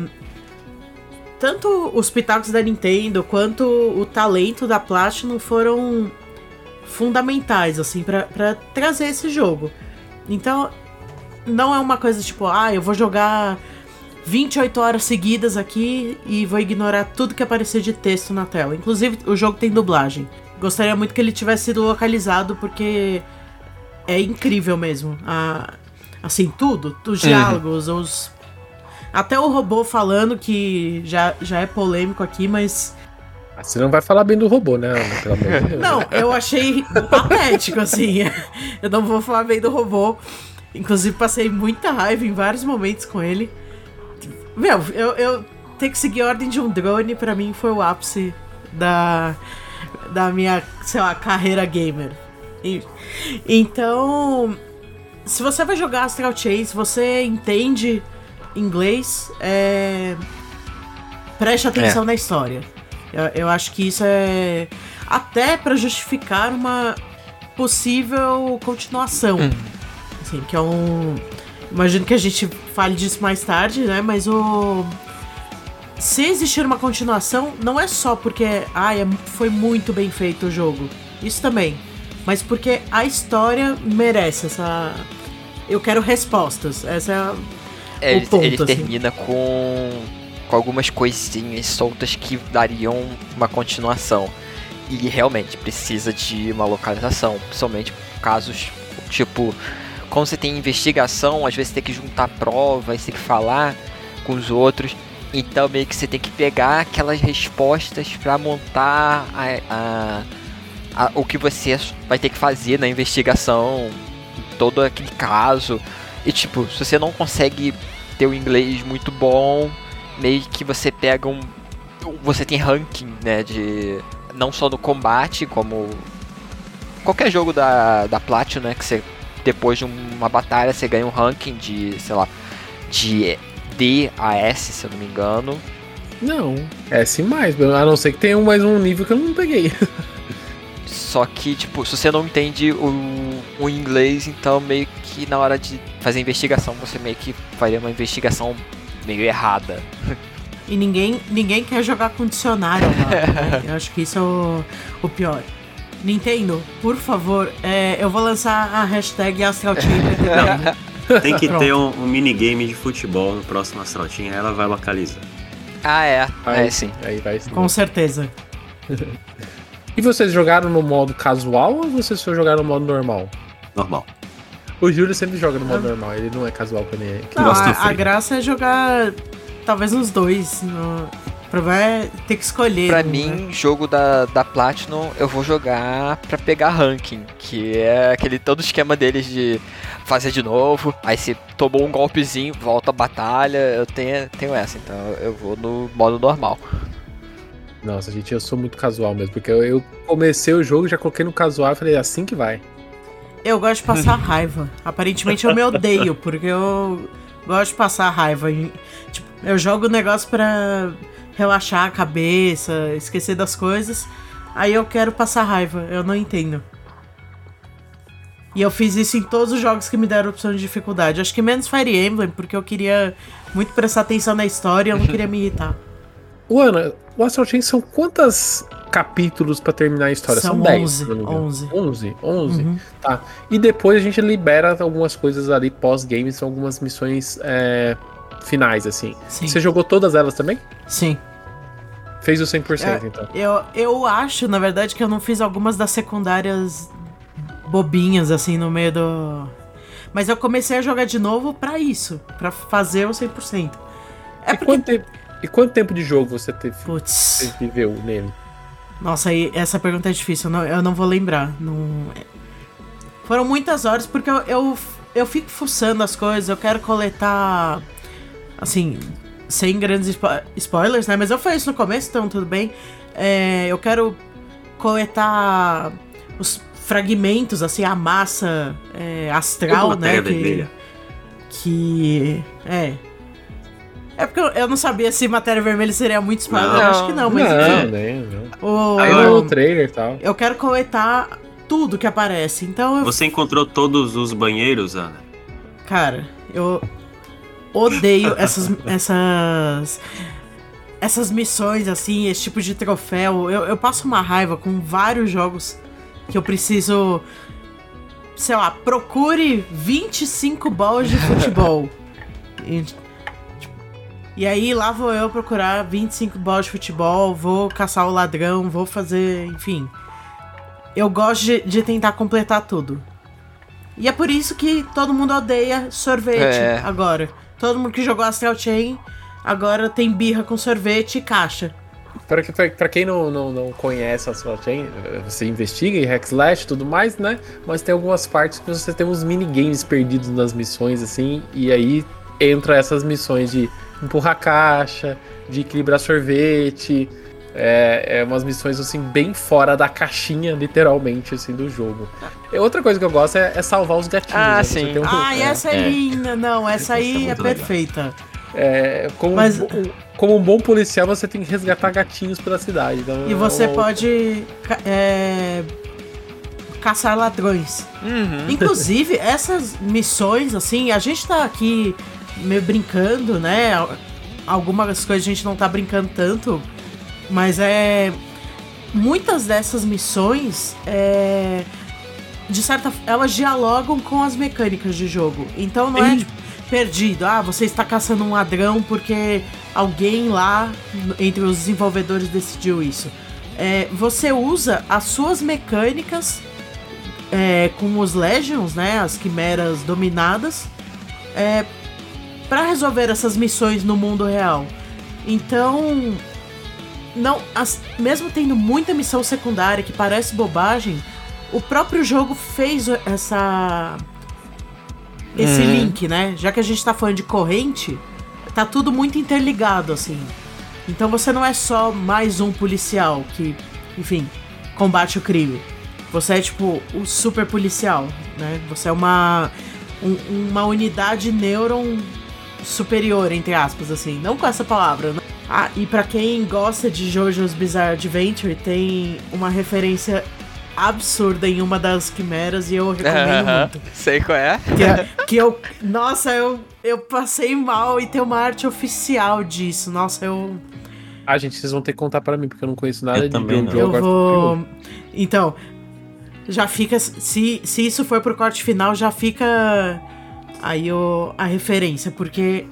tanto os pitacos da Nintendo quanto o talento da Platinum foram fundamentais assim pra trazer esse jogo. Então, não é uma coisa tipo, ah, eu vou jogar 28 horas seguidas aqui e vou ignorar tudo que aparecer de texto na tela. Inclusive, o jogo tem dublagem. Gostaria muito que ele tivesse sido localizado porque é incrível mesmo. A, assim, tudo, os diálogos, os até o robô falando que já, já é polêmico aqui, mas Ah, Você não vai falar bem do robô, né, Ana? Pelo amor de Deus. não, eu achei patético, assim. Eu não vou falar bem do robô. Inclusive, passei muita raiva em vários momentos com ele. Meu, eu, eu ter que seguir a ordem de um drone, pra mim, foi o ápice da, da minha, sei lá, carreira gamer. E- Então, se você vai jogar Astral Chain, se você entende inglês, é... preste atenção na história. Eu, eu acho que isso é até pra justificar uma possível continuação. Assim, que é um. Imagino que a gente fale disso mais tarde, né? Mas o. Se existir uma continuação, não é só porque ah, é- foi muito bem feito o jogo. Isso também. Mas porque a história merece essa. Eu quero respostas. Essa é a. É, ele, ponto, ele assim. termina com, com algumas coisinhas soltas que dariam uma continuação. E realmente precisa de uma localização, principalmente casos tipo quando você tem investigação, às vezes tem que juntar provas, tem que falar com os outros. Então meio que você tem que pegar aquelas respostas para montar a- a- a- o que você vai ter que fazer na investigação, todo aquele caso. E tipo, se você não consegue ter o inglês muito bom, meio que você pega um. Você tem ranking, né? De. Não só no combate, como. Qualquer jogo da, da Platinum, né? Que você. Depois de uma batalha, você ganha um ranking de, sei lá, de D a S, se eu não me engano. Não, é sim mais, a não ser que tenha um- mais um nível que eu não peguei. Só que, tipo, se você não entende o, o inglês, então meio que na hora de fazer investigação, você meio que faria uma investigação meio errada. E ninguém, ninguém quer jogar com dicionário lá. né? Eu acho que isso é o, o pior. Nintendo, por favor, é, eu vou lançar a hashtag Astral Chain PTBR. Tem que ter um, um minigame de futebol no próximo aí ela vai localizar. Ah, é. Aí, É, sim. Aí vai sim. Com certeza. E vocês jogaram no modo casual ou vocês só jogaram no modo normal? Normal. O Júlio sempre joga no modo normal, ele não é casual que nem Não, a, a graça é jogar talvez os dois. No... O problema é ter que escolher. Pra né? mim, jogo da, da Platinum, eu vou jogar pra pegar ranking, que é aquele todo esquema deles de fazer de novo, aí se tomou um golpezinho, volta a batalha, eu tenho, tenho essa, então eu vou no modo normal. Nossa, gente, eu sou muito casual mesmo, porque eu, eu comecei o jogo, já coloquei no casual e falei, é assim que vai. Eu gosto de passar raiva. Aparentemente eu me odeio, porque eu gosto de passar raiva. Tipo, eu jogo o negócio pra relaxar a cabeça, esquecer das coisas. Aí eu quero passar raiva. Eu não entendo. E eu fiz isso em todos os jogos que me deram opção de dificuldade. Acho que menos Fire Emblem, porque eu queria muito prestar atenção na história e eu não queria me irritar. O Ana, o Astral Chain são quantos capítulos pra terminar a história? São 10. 11, se não me engano. 11. 11, 11. Uhum. Tá. E depois a gente libera algumas coisas ali pós-game, são algumas missões é, finais, assim. Sim. Você jogou todas elas também? Sim. Fez o 100%, É, então. Eu, eu acho, na verdade, que eu não fiz algumas das secundárias bobinhas, assim, no meio do. Mas eu comecei a jogar de novo pra isso, pra fazer o 100%. É e, porque. quanto tempo, e quanto tempo de jogo você teve, Putz. você viveu nele? Nossa, aí essa pergunta é difícil, eu não, eu não vou lembrar. Não... Foram muitas horas, porque eu, eu, eu fico fuçando as coisas, eu quero coletar. Assim, sem grandes spo- spoilers, né? Mas eu falei isso no começo, então tudo bem. É, eu quero coletar os fragmentos, assim, a massa é, astral, né? matéria Que, vermelha. que. É. É porque eu, eu não sabia se matéria vermelha seria muito spoiler. Não. eu acho que não, mas não, enfim. nem, não. O- Aí eu, no trailer e tal. eu quero coletar tudo que aparece. Então, eu, Você encontrou todos os banheiros, Ana? cara, eu odeio essas essas essas missões assim, esse tipo de troféu. Eu, eu passo uma raiva com vários jogos que eu preciso sei lá, procure 25 bolas de futebol. e, tipo, e aí lá vou eu procurar 25 bolas de futebol, vou caçar o ladrão, vou fazer, enfim. Eu gosto de, de tentar completar tudo. E é por isso que todo mundo odeia sorvete É. agora. Todo mundo que jogou Astral Chain agora tem birra com sorvete e caixa. Pra, pra, pra quem não, não, não conhece a Astral Chain, você investiga em hack slash e tudo mais, né? Mas tem algumas partes que você tem uns minigames perdidos nas missões, assim, e aí entra essas missões de empurrar caixa, de equilibrar sorvete. É, é umas missões assim bem fora da caixinha, literalmente, assim, do jogo. E outra coisa que eu gosto é, é salvar os gatinhos. Ah, né? Sim. um- Ah, e é, essa é, é. linda. Não, essa Essa é aí é, perfeita. é, como, Mas- um, como um bom policial, você tem que resgatar gatinhos pela cidade. então E é você uma- pode ca- é, caçar ladrões. Uhum. Inclusive, essas missões, assim, a gente tá aqui meio brincando, né? Al- Algumas coisas a gente não tá brincando tanto, mas é. Muitas dessas missões, é, de certa elas dialogam com as mecânicas de jogo. Então não é Sim. tipo, perdido. Ah, você está caçando um ladrão porque alguém lá entre os desenvolvedores decidiu isso. É, você usa as suas mecânicas é, com os Legions, né, as quimeras dominadas, é, para resolver essas missões no mundo real. Então, não, as- mesmo tendo muita missão secundária que parece bobagem, o próprio jogo fez essa esse Uhum. link, né? Já que a gente tá falando de corrente, tá tudo muito interligado assim. Então você não é só mais um policial que, enfim, combate o crime. Você é tipo o super policial, né? Você é uma um- uma unidade neuron superior, entre aspas, assim. Não com essa palavra, né? Ah, e pra quem gosta de JoJo's Bizarre Adventure, tem uma referência absurda em uma das quimeras e eu recomendo Aham, muito. Sei qual é. Que, é- que eu. Nossa, eu, eu passei mal e tem uma arte oficial disso. Nossa, eu. Ah, gente, vocês vão ter que contar pra mim, porque eu não conheço nada Eu de também não. Eu vou. Então, já fica. Se, se isso for pro corte final, já fica aí o, a referência, porque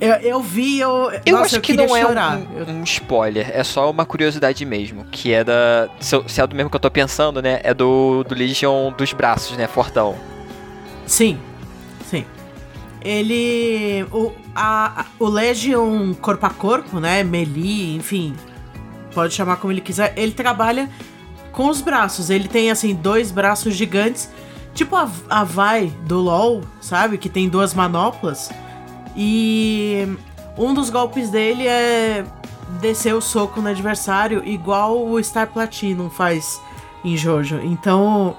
eu, eu vi, eu. Eu nossa, acho eu que não é chorar. um, Eu- um spoiler, é só uma curiosidade mesmo. Que é da. Se, é do mesmo que eu tô pensando, né? É do, do Legion dos braços, né? Fortão. Sim, sim. Ele. O, a, a- o Legion corpo a corpo, né? Melee, enfim. Pode chamar como ele quiser. Ele trabalha com os braços. Ele tem, assim, dois braços gigantes. Tipo a, a Vai do LoL, sabe? Que tem duas manoplas. E um dos golpes dele é descer o soco no adversário, igual o Star Platinum faz em Jojo. Então,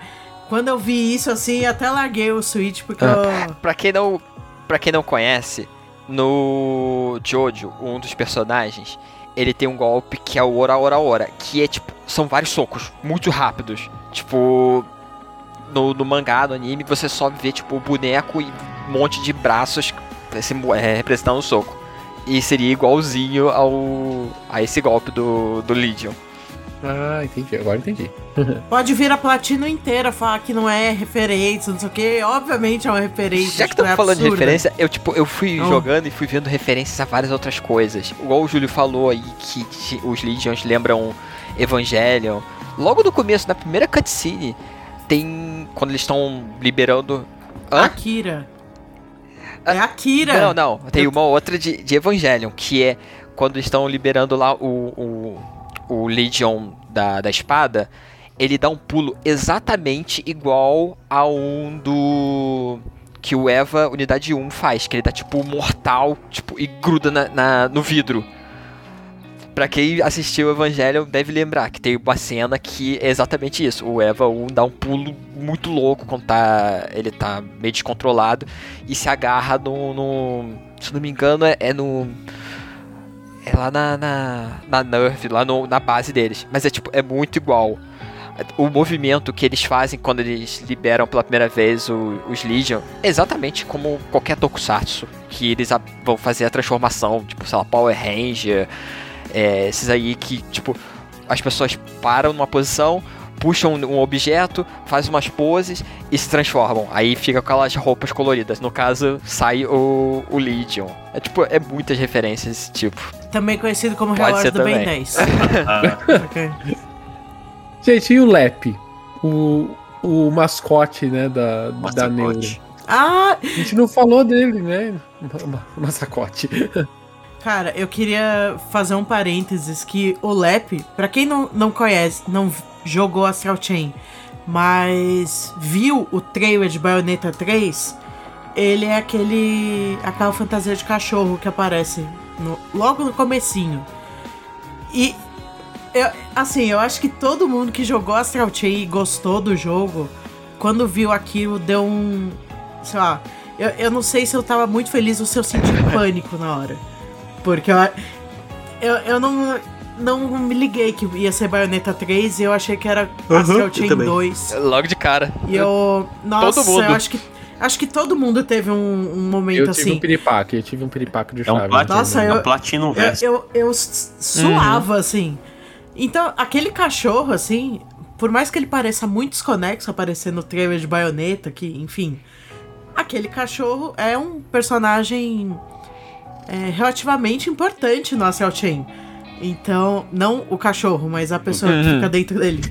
quando eu vi isso assim, até larguei o Switch porque eu. Pra quem não. Pra quem não conhece, no Jojo, um dos personagens, ele tem um golpe que é o Ora Ora Ora, que é tipo, são vários socos muito rápidos. Tipo, no, no mangá, no anime, você só vê, tipo, o boneco e um monte de braços esse, é, representando o soco. E seria igualzinho ao a esse golpe do, do Legion. Ah, entendi. Agora entendi. Pode vir a platina inteira falar que não é referência, não sei o que. Obviamente é uma referência. Já que estamos é falando de absurda. referência, eu tipo, eu fui Não. jogando e fui vendo referências a várias outras coisas. Igual o Júlio falou aí que os Legions lembram Evangelion. Logo no começo, na primeira cutscene, tem. Quando eles estão liberando. Hã? Akira. É Akira. Não, não. Tem uma outra de, de Evangelion, que é quando estão liberando lá o, o, o Legion da, da espada. Ele dá um pulo exatamente igual a um do. Que o Eva Unidade 1 faz, que ele dá tipo mortal tipo, e gruda na, na- no vidro. Pra quem assistiu o Evangelion deve lembrar que tem uma cena que é exatamente isso. O Eva 1 dá um pulo muito louco quando tá, ele tá meio descontrolado e se agarra no. no- se não me engano, é, é no. É lá na, na, na Nerve, lá no- na base deles. Mas é tipo, é muito igual. O movimento que eles fazem quando eles liberam pela primeira vez o- os Legion é exatamente como qualquer Tokusatsu. Que eles a- vão fazer a transformação, tipo, sei lá, Power Ranger. É, esses aí que, tipo, as pessoas param numa posição, puxam um objeto, fazem umas poses e se transformam. Aí fica com aquelas roupas coloridas. No caso, sai o, o Legion. É tipo, é muitas referências desse tipo. Também conhecido como Pode relógio do Ben também. 10. Ah, Ok. Gente, e o Lep? O, o mascote, né, da, da Neuro. Ah, A gente não falou dele, né? Ma- ma- Massacote. Cara, eu queria fazer um parênteses que o Lep, pra quem não, não conhece, não jogou Astral Chain, mas viu o trailer de Bayonetta 3, ele é aquele aquela fantasia de cachorro que aparece no- logo no comecinho. E eu, assim, eu acho que todo mundo que jogou Astral Chain e gostou do jogo, quando viu aquilo, deu um. Sei lá. Eu, eu não sei se eu tava muito feliz ou se eu senti pânico na hora. Porque eu, eu, eu não, não me liguei que ia ser Bayonetta 3 e eu achei que era Astral eu Chain também. 2. Logo de cara. E eu. Nossa, mundo. eu acho que. Acho que todo mundo teve um, um momento Eu tive assim. um piripaque, eu tive um piripaque de É um chave. Platinum, Nossa, é eu- um Platinum Eu, Verso. eu, eu suava, assim. Então, aquele cachorro, assim, por mais que ele pareça muito desconexo aparecer no trailer de Bayonetta, que, enfim. Aquele cachorro é um personagem é, relativamente importante no Astral Chain. Então, não o cachorro, mas a pessoa que Uhum. fica dentro dele.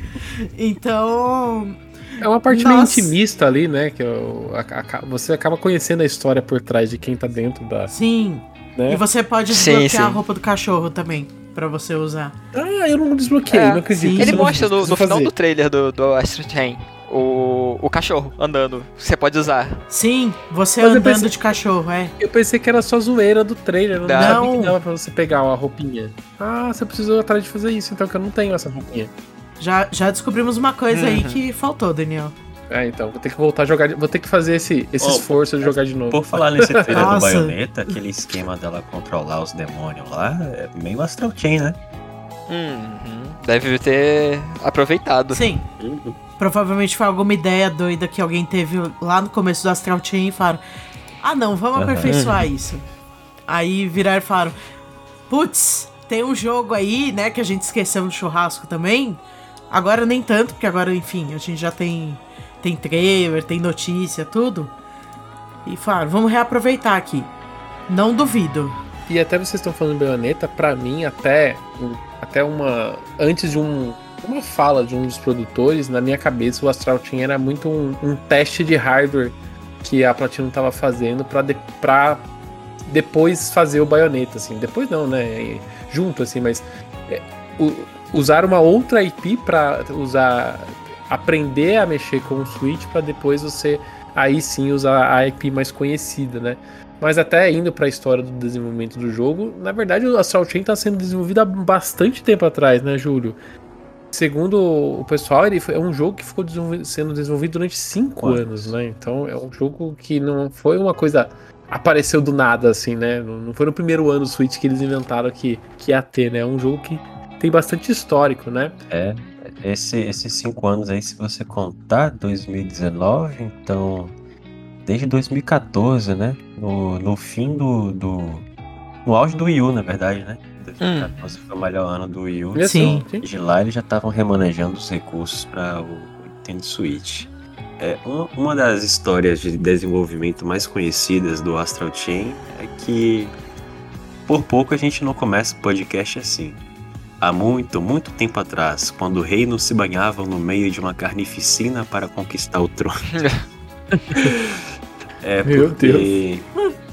Então, É uma parte meio Nossa. intimista ali, né? Que eu- a- a- você acaba conhecendo a história por trás de quem tá dentro da. sim. Né? E você pode Sim, desbloquear a sim. roupa do cachorro também, pra você usar. Ah, eu não desbloqueei, É, não acredito. sim. Isso Ele não mostra no, no final do trailer do, do Astro Chain o, o cachorro andando. Você pode usar. Sim, você Mas andando pensei- de cachorro, é. Eu pensei que era só zoeira do trailer, eu não, Não. sabia que dava pra você pegar a roupinha. Ah, você precisou atrás de fazer isso, então que eu não tenho essa roupinha. Já, já descobrimos uma coisa aí Uhum. que faltou, Daniel. É, então, vou ter que voltar a jogar, de- vou ter que fazer esse, esse Oh, esforço de jogar de novo. Por falar nesse trailer do Nossa. Bayonetta, aquele esquema dela controlar os demônios lá, é meio Astral Chain, né? Uhum. Deve ter aproveitado. Sim, provavelmente foi alguma ideia doida que alguém teve lá no começo do Astral Chain e falaram: Ah, não, vamos Aham. aperfeiçoar isso. Aí viraram e falaram: Putz, tem um jogo aí, né, que a gente esqueceu no churrasco também. Agora nem tanto, porque agora, enfim, a gente já tem, tem trailer, tem notícia, tudo. E falaram: Vamos reaproveitar aqui. Não duvido. E até vocês estão falando de baioneta, pra mim, até, até uma. Antes de um, uma fala de um dos produtores, na minha cabeça o Astral Chain era muito um, um teste de hardware que a Platinum tava fazendo pra, de, depois fazer o baioneta, assim. Depois não, né? Junto, assim, mas. é, u- usar uma outra IP pra usar. aprender a mexer com o Switch pra depois você aí sim usar a IP mais conhecida, né? Mas até indo para a história do desenvolvimento do jogo, na verdade o Astral Chain está sendo desenvolvido há bastante tempo atrás, né, Júlio? Segundo o pessoal, ele foi, é um jogo que ficou sendo desenvolvido durante cinco Quantos? anos, né? Então é um jogo que não foi uma coisa apareceu do nada, assim, né? Não não foi no primeiro ano do Switch que eles inventaram que, que ia ter, né? É um jogo que tem bastante histórico, né? É. esse, esses cinco anos aí, se você contar 2019, então desde 2014, né? No, no fim do, do. No auge do Wii U, na verdade, né? 2014 foi o melhor ano do Wii U. Sim. sim. De lá eles já estavam remanejando os recursos para o Nintendo Switch. É, uma, uma das histórias de desenvolvimento mais conhecidas do Astral Chain é que por pouco a gente não começa o podcast assim. Há muito, muito tempo atrás, quando reinos se banhavam no meio de uma carnificina para conquistar o trono. é Meu porque,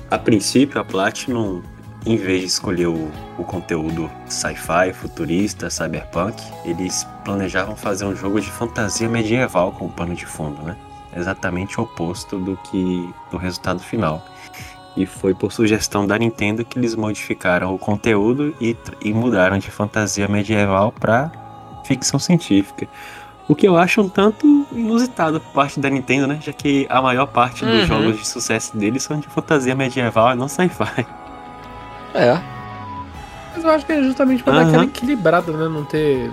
a princípio, a Platinum, em vez de escolher o, o conteúdo sci-fi, futurista, cyberpunk, eles planejavam fazer um jogo de fantasia medieval com pano de fundo, né? Exatamente o oposto do que do resultado final. E foi por sugestão da Nintendo que eles modificaram o conteúdo e, e mudaram de fantasia medieval para ficção científica. O que eu acho um tanto inusitado por parte da Nintendo, né? Já que a maior parte dos Uhum. jogos de sucesso deles são de fantasia medieval e não sci-fi. É. Mas eu acho que é justamente pra dar Aham. aquela equilibrada, né? Não ter.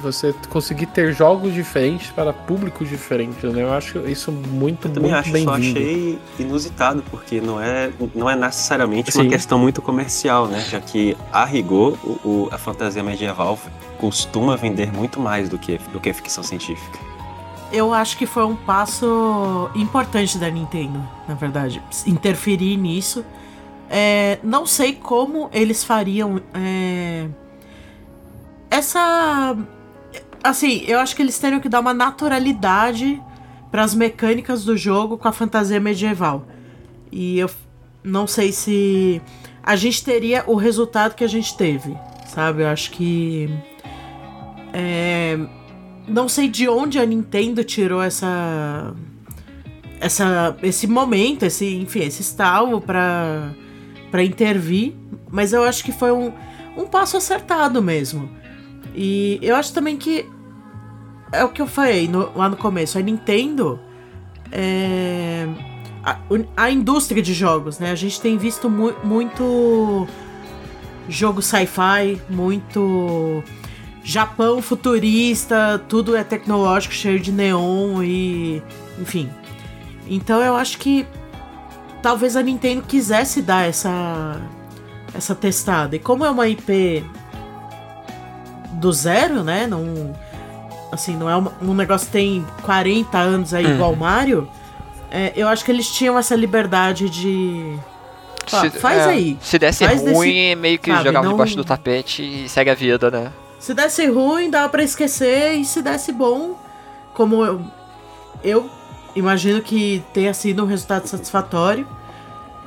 Você conseguir ter jogos diferentes para públicos diferentes, né? Eu acho isso muito, Eu também muito acho, só bem-vindo. achei inusitado, porque não é, não é necessariamente Sim. uma questão muito comercial, né? Já que, a rigor, o, o- a fantasia medieval costuma vender muito mais do que, do que a ficção científica. Eu acho que foi um passo importante da Nintendo, na verdade. Interferir nisso. É, não sei como eles fariam é, essa. Assim, eu acho que eles teriam que dar uma naturalidade para as mecânicas do jogo com a fantasia medieval. E eu não sei se a gente teria o resultado que a gente teve, sabe? Eu acho que. É, não sei de onde a Nintendo tirou essa essa esse momento, esse, enfim, esse estalo pra para intervir, mas eu acho que foi um, um passo acertado mesmo. E eu acho também que é o que eu falei no- lá no começo, a Nintendo é, a, a indústria de jogos, né? A gente tem visto mu- muito jogo sci-fi, muito Japão futurista, tudo é tecnológico, cheio de neon e. enfim. Então eu acho que talvez a Nintendo quisesse dar essa. essa testada. E como é uma IP do zero, né? Não. Assim, não é uma- um negócio que tem 40 anos aí, Hum. igual o Mario. é, eu acho que eles tinham essa liberdade de. Pá, faz é, aí. Se desse Faz desse- ruim, meio que sabe, jogava não- debaixo do tapete e segue a vida, né? Se desse ruim, dava pra esquecer, e se desse bom, como eu, eu imagino que tenha sido um resultado satisfatório.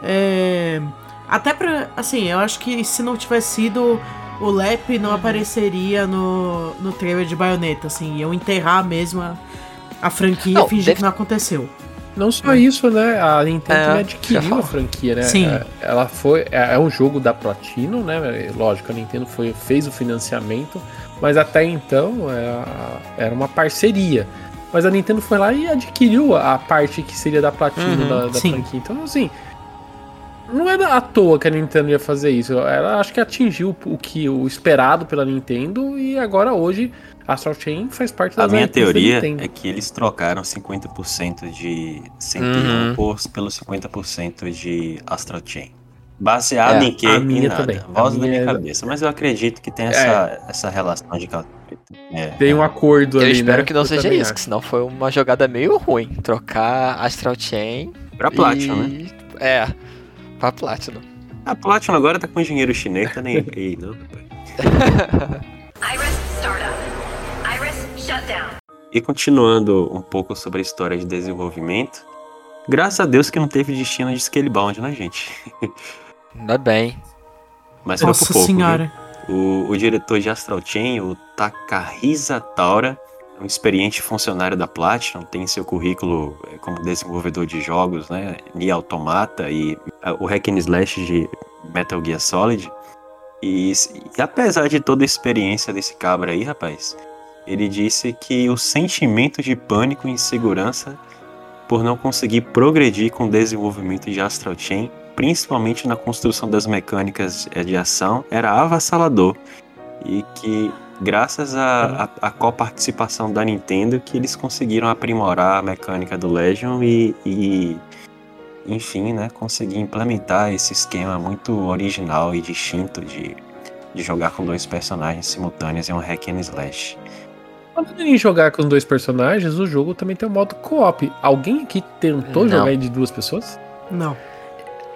É, até pra. Assim, eu acho que se não tivesse sido, o Lep não apareceria no, no trailer de baioneta, assim, iam enterrar mesmo a, a franquia Não, e fingir deve- que não aconteceu. Não só isso, né? A Nintendo É, adquiriu a franquia, né? Sim. É, Ela foi. É é um jogo da Platinum, né? Lógico, a Nintendo foi, fez o financiamento, mas até então era, era uma parceria. Mas a Nintendo foi lá e adquiriu a parte que seria da Platinum Uhum, da, da franquia. Então, assim. Não era à toa que a Nintendo ia fazer isso. Ela acho que atingiu o que o esperado pela Nintendo e agora hoje a Astral Chain faz parte A das minha da teoria é que eles trocaram 50% de 101 Uhum. por, pelo 50% de Astral Chain. Baseado É, em que? a Em minha nada. também. Voz A da minha minha é- cabeça. Mas eu acredito que tem essa, essa relação de que ela- é, Tem um acordo Eu ali, espero né? que não Eu seja isso, que senão foi uma jogada meio ruim. Trocar Astral Chain pra Platinum, né? e... É, pra Platinum. A Platinum agora tá com dinheiro chinês, tá nem aí, não. Iris, startup. Iris, shutdown. E continuando um pouco sobre a história de desenvolvimento, graças a Deus que não teve destino de Scalebound, né, gente? Ainda bem. Mas foi Nossa por pouco, viu? senhora. O, o diretor de Astral Chain, o Takahisa Taura, é um experiente funcionário da Platinum, tem em seu currículo eh, como desenvolvedor de jogos, né, Nier Automata e o Hack and Slash de Metal Gear Solid. E, e apesar de toda a experiência desse cabra aí, rapaz, ele disse que o sentimento de pânico e insegurança por não conseguir progredir com o desenvolvimento de Astral Chain, principalmente na construção das mecânicas eh, de ação, era avassalador e que graças à coparticipação da Nintendo que eles conseguiram aprimorar a mecânica do Legion e, e, enfim, né, conseguir implementar esse esquema muito original e distinto de, de jogar com dois personagens simultâneos em um hack and slash. Falando em jogar com dois personagens, o jogo também tem o modo co-op. Alguém aqui tentou Não. jogar de duas pessoas? Não,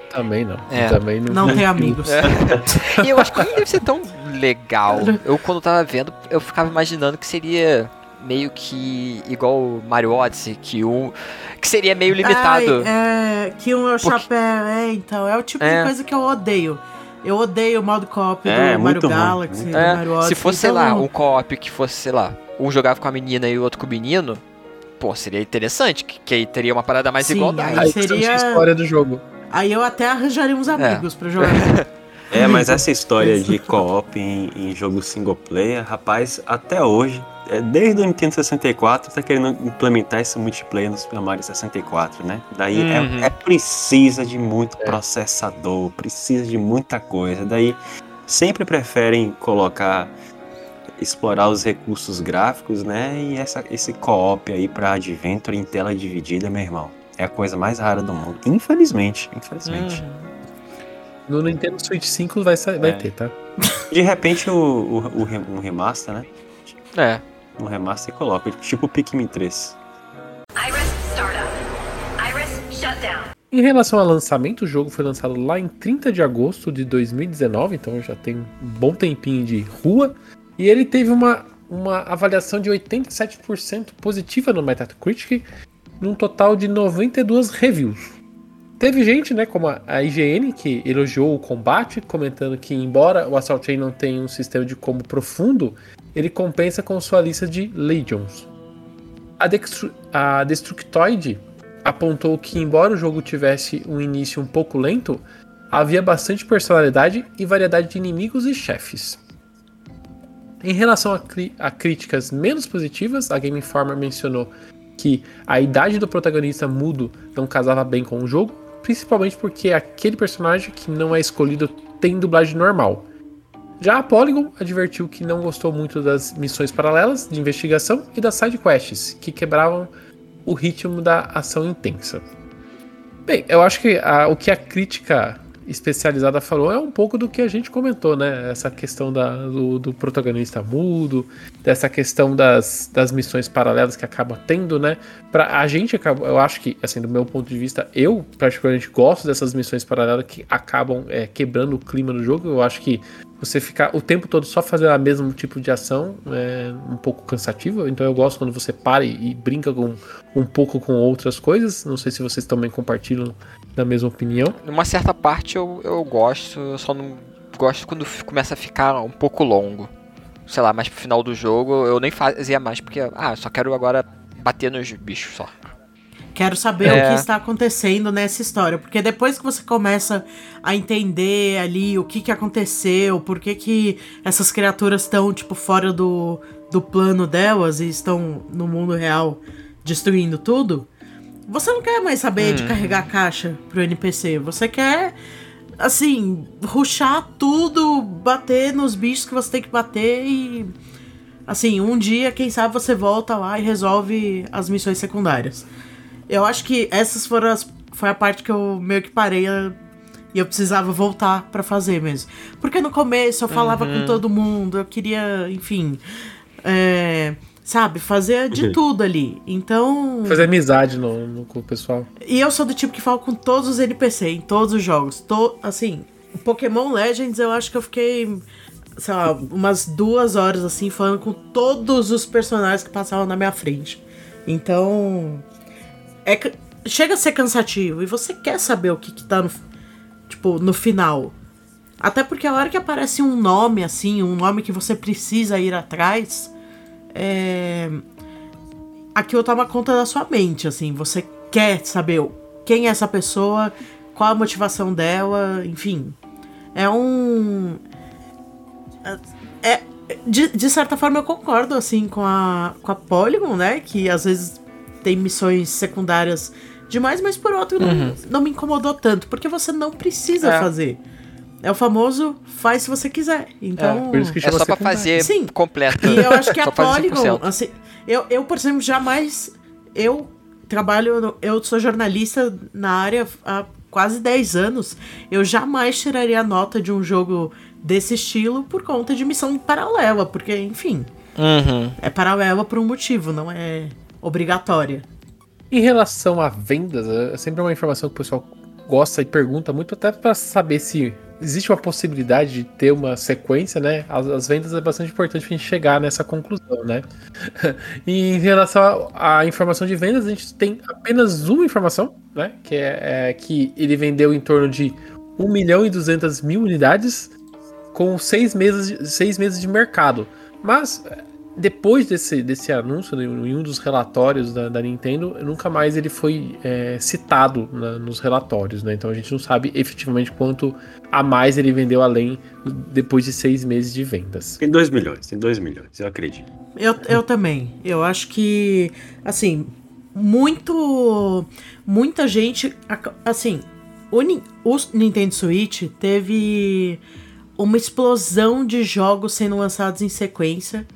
Também não. É. Também não. não tem amigos. E eu acho que nem deve ser tão legal. Eu, quando tava vendo, eu ficava imaginando que seria meio que igual o Mario Odyssey, que um. que seria meio limitado. Ai, é, que um é o Porque- chapéu, é, então. É o tipo É. de coisa que eu odeio. Eu odeio o modo co-op É, do Mario Galaxy, do É, Mario Odyssey. se fosse, sei então, lá, um co-op que fosse, sei lá, um jogava com a menina e o outro com o menino, pô, seria interessante, que, que aí teria uma parada mais Sim, igualdade. aí seria- a história do jogo. Aí eu até arranjaria uns amigos pra jogar. É, mas essa história de co-op em, em jogo single player, rapaz, até hoje, é, desde o Nintendo 64, tá querendo implementar esse multiplayer no Super Mario 64, né? Daí é- Uhum. é, precisa de muito processador, precisa de muita coisa. Daí sempre preferem colocar, explorar os recursos gráficos, né? E essa, esse co-op aí pra Adventure em tela dividida, meu irmão, é a coisa mais rara do mundo. Infelizmente, infelizmente. Uhum. No Nintendo Switch 5 vai, sa- vai É. ter, tá? De repente, o, o, o re- um remaster, né? É. Um remaster e coloca, tipo Pikmin 3. Iris startup. Iris shutdown. Em relação ao lançamento, o jogo foi lançado lá em 30 de agosto de 2019, então já tem um bom tempinho de rua. E ele teve uma, uma avaliação de 87% positiva no Metacritic, num total de 92 reviews. Teve gente, né, como a IGN, que elogiou o combate, comentando que, embora o Assault Chain não tenha um sistema de combo profundo, ele compensa com sua lista de Legions. A, Dextru a Destructoid apontou que, embora o jogo tivesse um início um pouco lento, havia bastante personalidade e variedade de inimigos e chefes. Em relação a, a críticas menos positivas, a Game Informer mencionou que a idade do protagonista mudo não casava bem com o jogo, principalmente porque aquele personagem que não é escolhido tem dublagem normal. Já a Polygon advertiu que não gostou muito das missões paralelas de investigação e das side quests, que quebravam o ritmo da ação intensa. Bem, eu acho que a- o que a crítica especializada falou é um pouco do que a gente comentou, né? Essa questão da- do, do protagonista mudo, dessa questão das, das missões paralelas que acaba tendo, né? Pra a gente, eu acho que, assim, do meu ponto de vista, eu particularmente gosto dessas missões paralelas que acabam é, quebrando o clima do jogo. Eu acho que você ficar o tempo todo só fazendo o mesmo tipo de ação é um pouco cansativo. Então eu gosto quando você para e, e brinca com, um pouco com outras coisas. Não sei se vocês também compartilham da mesma opinião. Numa certa parte eu, eu gosto, eu só não gosto quando começa a ficar um pouco longo. Sei lá, mais pro final do jogo eu nem fazia mais, porque, ah, só quero agora bater nos bichos só. Quero saber É. o que está acontecendo nessa história. Porque depois que você começa a entender ali o que, que aconteceu, por que, que essas criaturas estão, tipo, fora do, do plano delas e estão no mundo real destruindo tudo, você não quer mais saber de carregar a caixa pro NPC. Você quer, assim, ruxar tudo, bater nos bichos que você tem que bater e. Assim, um dia, quem sabe, você volta lá e resolve as missões secundárias. Eu acho que essas foram as, foi a parte que eu meio que parei a- e eu precisava voltar pra fazer mesmo. Porque no começo eu falava com todo mundo, eu queria, enfim, é, sabe, fazer de tudo ali. Então. Fazer amizade no, no- com o pessoal. E eu sou do tipo que falo com todos os NPC, em todos os jogos. To, assim, Pokémon Legends eu acho que eu fiquei, sei lá, umas duas horas assim, falando com todos os personagens que passavam na minha frente. Então. É, chega a ser cansativo e você quer saber o que, que tá no, tipo, no final. Até porque a hora que aparece um nome assim, um nome que você precisa ir atrás, é aquilo toma conta da sua mente, assim. Você quer saber quem é essa pessoa, qual a motivação dela, enfim. É um. É. De, de certa forma eu concordo, assim, com a, com a Polygon, né? Que às vezes tem missões secundárias demais, mas por outro não, não me incomodou tanto, porque você não precisa É. fazer. É o famoso faz se você quiser. Então. Por isso que É chama só pra secundário. fazer Sim. completo. E eu acho que a fazer Polygon, 100%. assim, eu, eu, por exemplo, jamais. Eu trabalho. no- eu sou jornalista na área há quase 10 anos. Eu jamais tiraria nota de um jogo desse estilo por conta de missão paralela, porque, enfim, Uhum. é paralela por um motivo, não é obrigatória. Em relação a vendas, é sempre uma informação que o pessoal gosta e pergunta muito, até para saber se existe uma possibilidade de ter uma sequência, né? As, as vendas é bastante importante pra gente chegar nessa conclusão, né? e em relação à informação de vendas, a gente tem apenas uma informação, né? Que é, é que ele vendeu em torno de 1 milhão e 200 mil unidades com seis meses, seis meses de mercado. Mas depois desse, desse anúncio, né, em um dos relatórios da, da Nintendo, nunca mais ele foi é, citado na- nos relatórios, né? Então a gente não sabe efetivamente quanto a mais ele vendeu além depois de seis meses de vendas. Tem 2 milhões, tem 2 milhões, eu acredito. Eu, eu também. Eu acho que, assim, muito. Muita gente. Assim, o, o Nintendo Switch teve uma explosão de jogos sendo lançados em sequência.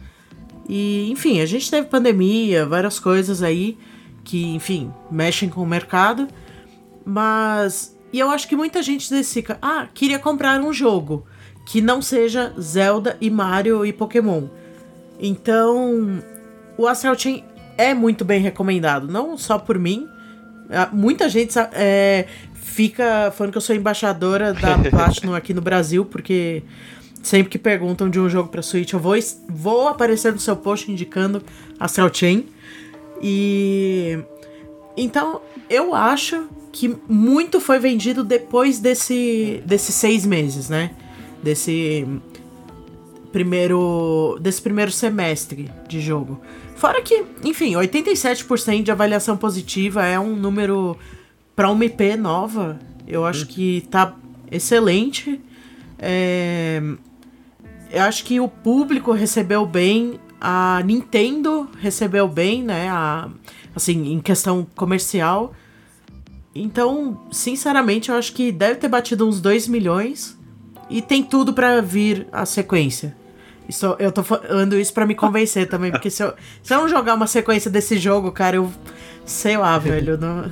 E, enfim, a gente teve pandemia, várias coisas aí que, enfim, mexem com o mercado. Mas. E eu acho que muita gente decide, ah, queria comprar um jogo que não seja Zelda e Mario e Pokémon. Então, o Astral Chain é muito bem recomendado, não só por mim. Ah, Muita gente é, fica falando que eu sou embaixadora da Platinum aqui no Brasil, porque sempre que perguntam de um jogo pra Switch, eu vou, vou aparecer no seu post indicando Astral Chain. E. Então, eu acho que muito foi vendido depois desse, desses seis meses, né? Desse primeiro desse primeiro semestre de jogo. Fora que, enfim, 87% de avaliação positiva é um número para uma IP nova. Eu acho que tá excelente. É, eu acho que o público recebeu bem, a Nintendo recebeu bem, né? A, assim, em questão comercial. Então, sinceramente, eu acho que deve ter batido uns 2 milhões e tem tudo pra vir a sequência. Isso, eu tô falando isso pra me convencer também, porque se eu, se eu não jogar uma sequência desse jogo, cara, eu sei lá, velho. Não...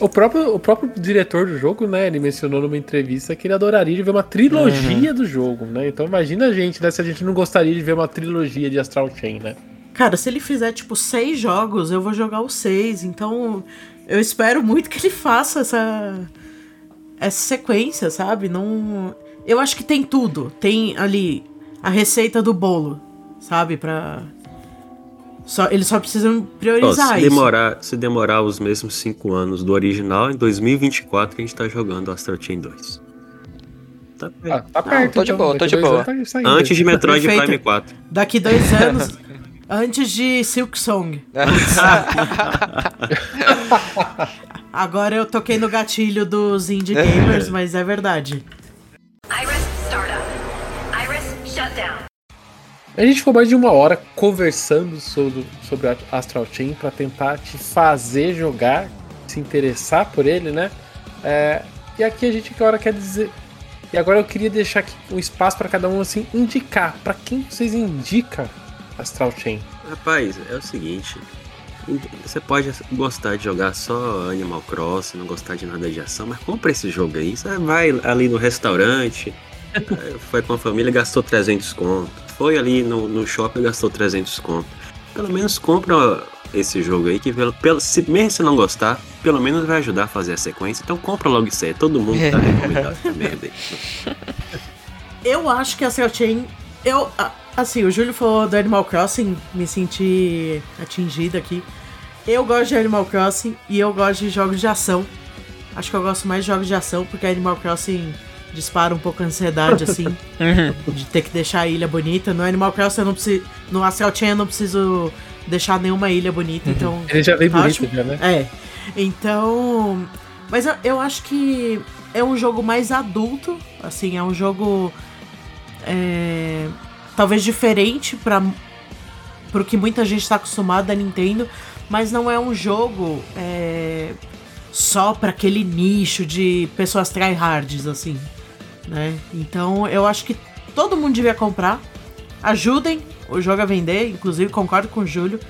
O próprio, o próprio diretor do jogo, né, ele mencionou numa entrevista que ele adoraria de ver uma trilogia do jogo, né? Então imagina a gente, né, se a gente não gostaria de ver uma trilogia de Astral Chain, né? Cara, se ele fizer, tipo, seis jogos, eu vou jogar os seis. Então, eu espero muito que ele faça essa, essa sequência, sabe? Não. Eu acho que tem tudo. Tem ali a receita do bolo, sabe? Pra. Só, eles só precisam priorizar se, isso. demorar, se demorar os mesmos 5 anos do original, em 2024 a gente tá jogando Astral Chain 2. Tá. Ah, tá perto. tô de então, boa, tô de dois boa. tá saindo. Antes de Metroid Perfeito. Prime 4. Daqui dois anos, antes de Silk Song. Agora eu toquei no gatilho dos indie gamers, mas é verdade. Iris A gente ficou mais de uma hora conversando sobre, sobre Astral Chain pra tentar te fazer jogar, se interessar por ele, né? É, e aqui a gente agora quer dizer. E agora eu queria deixar aqui um espaço pra cada um assim indicar. Pra quem vocês indicam Astral Chain? Rapaz, é o seguinte. Você pode gostar de jogar só Animal Crossing, não gostar de nada de ação, mas compra esse jogo aí. Você vai ali no restaurante, eh, foi com a família, gastou 300 conto. Foi ali no, no shopping, gastou 300 conto. Pelo menos compra esse jogo aí, que pelo, pelo, se, mesmo se não gostar, pelo menos vai ajudar a fazer a sequência. Então compra logo isso aí. Todo mundo tá recomendado essa merda aí. Eu acho que a Astral Chain. Eu. Assim, o Júlio falou do Animal Crossing, me senti atingida aqui. Eu gosto de Animal Crossing e eu gosto de jogos de ação. Acho que eu gosto mais de jogos de ação, porque Animal Crossing dispara um pouco a ansiedade, assim, de ter que deixar a ilha bonita. No Animal Crossing eu não preciso. No Astral Chain eu não preciso deixar nenhuma ilha bonita, então. Ele já veio Tá bonito, já, né? É. Então. Mas eu, eu acho que é um jogo mais adulto. Assim, é um jogo. é, talvez diferente para pro que muita gente está acostumado da Nintendo. Mas não é um jogo é, só para aquele nicho de pessoas tryhards, assim. Né? Então eu acho que todo mundo devia comprar. Ajudem o jogo a vender, inclusive concordo com o Júlio.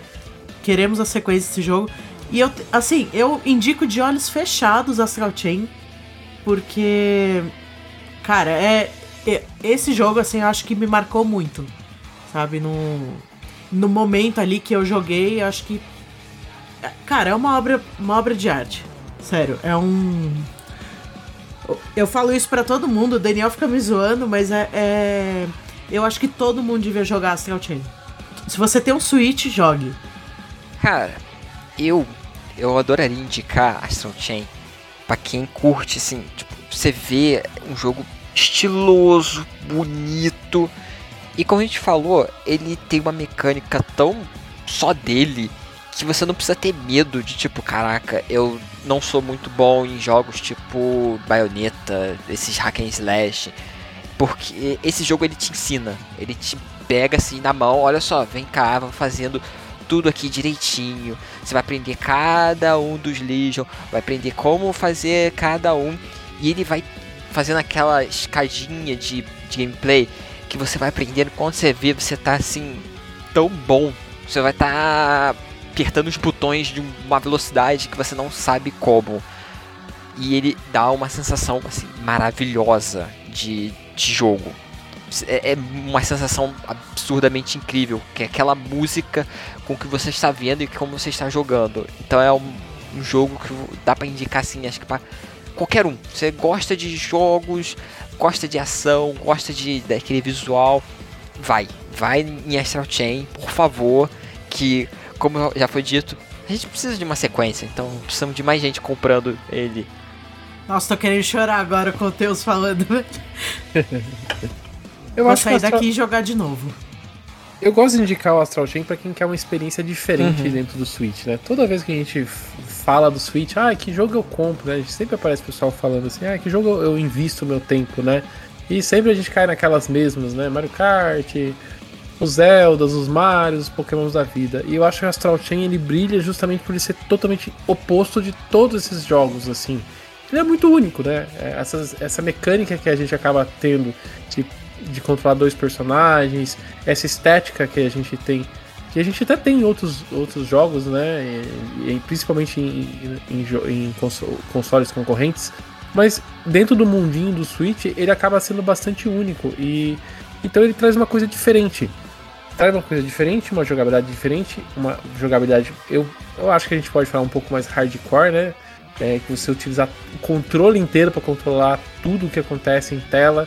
Queremos a sequência desse jogo. E eu, assim, eu indico de olhos fechados Astral Chain, porque, cara, é, é- esse jogo, assim, eu acho que me marcou muito, sabe? No, no momento ali que eu joguei, eu acho que, é, cara, é uma obra, uma obra de arte. Sério, é um. Eu falo isso pra todo mundo, o Daniel fica me zoando, mas é, é- Eu acho que todo mundo devia jogar Astral Chain. Se você tem um Switch, jogue. Cara, eu eu adoraria indicar Astral Chain pra quem curte assim, tipo, você vê um jogo estiloso, bonito. E como a gente falou, ele tem uma mecânica tão só dele que você não precisa ter medo de tipo, caraca, eu não sou muito bom em jogos tipo Bayonetta, esses hack and slash, porque esse jogo ele te ensina, ele te pega assim na mão, olha só, vem cá, vamos fazendo tudo aqui direitinho. Você vai aprender cada um dos Legion, vai aprender como fazer cada um. E ele vai fazendo aquela escadinha de, de gameplay que você vai aprendendo quando você vê, você tá assim, tão bom. Você vai estar tá apertando os botões de uma velocidade que você não sabe como. E ele dá uma sensação assim, maravilhosa de, de jogo é, é uma sensação absurdamente incrível, que é aquela música com que você está vendo e como você está jogando. Então é um, um jogo que dá para indicar assim, acho que para qualquer um. Você gosta de jogos, gosta de ação, gosta de daquele visual, vai, vai em Astral Chain, por favor, que como já foi dito, a gente precisa de uma sequência, então precisamos de mais gente comprando ele. Nossa, tô querendo chorar agora com o Teus falando. Eu Vou acho sair Astral- daqui e jogar de novo. Eu gosto de indicar o Astral Chain pra quem quer uma experiência diferente Uhum. dentro do Switch, né? Toda vez que a gente fala do Switch, ah, que jogo eu compro, né? A gente sempre aparece pessoal falando assim, ah, que jogo eu eu invisto o meu tempo, né? E sempre a gente cai naquelas mesmas, né? Mario Kart, os Zeldas, os Marios, os Pokémons da vida. E eu acho que o Astral Chain ele brilha justamente por ele ser totalmente oposto de todos esses jogos, assim. Ele é muito único, né? É, Essas, essa mecânica que a gente acaba tendo de, de controlar dois personagens, essa estética que a gente tem, que a gente até tem em outros, outros jogos, né? E, e principalmente em, em, em conso- consoles concorrentes. Mas dentro do mundinho do Switch, ele acaba sendo bastante único. E então ele traz uma coisa diferente. Traz uma coisa diferente, uma jogabilidade diferente, uma jogabilidade. Eu, eu acho que a gente pode falar um pouco mais hardcore, né? É, que você utilizar o controle inteiro para controlar tudo o que acontece em tela.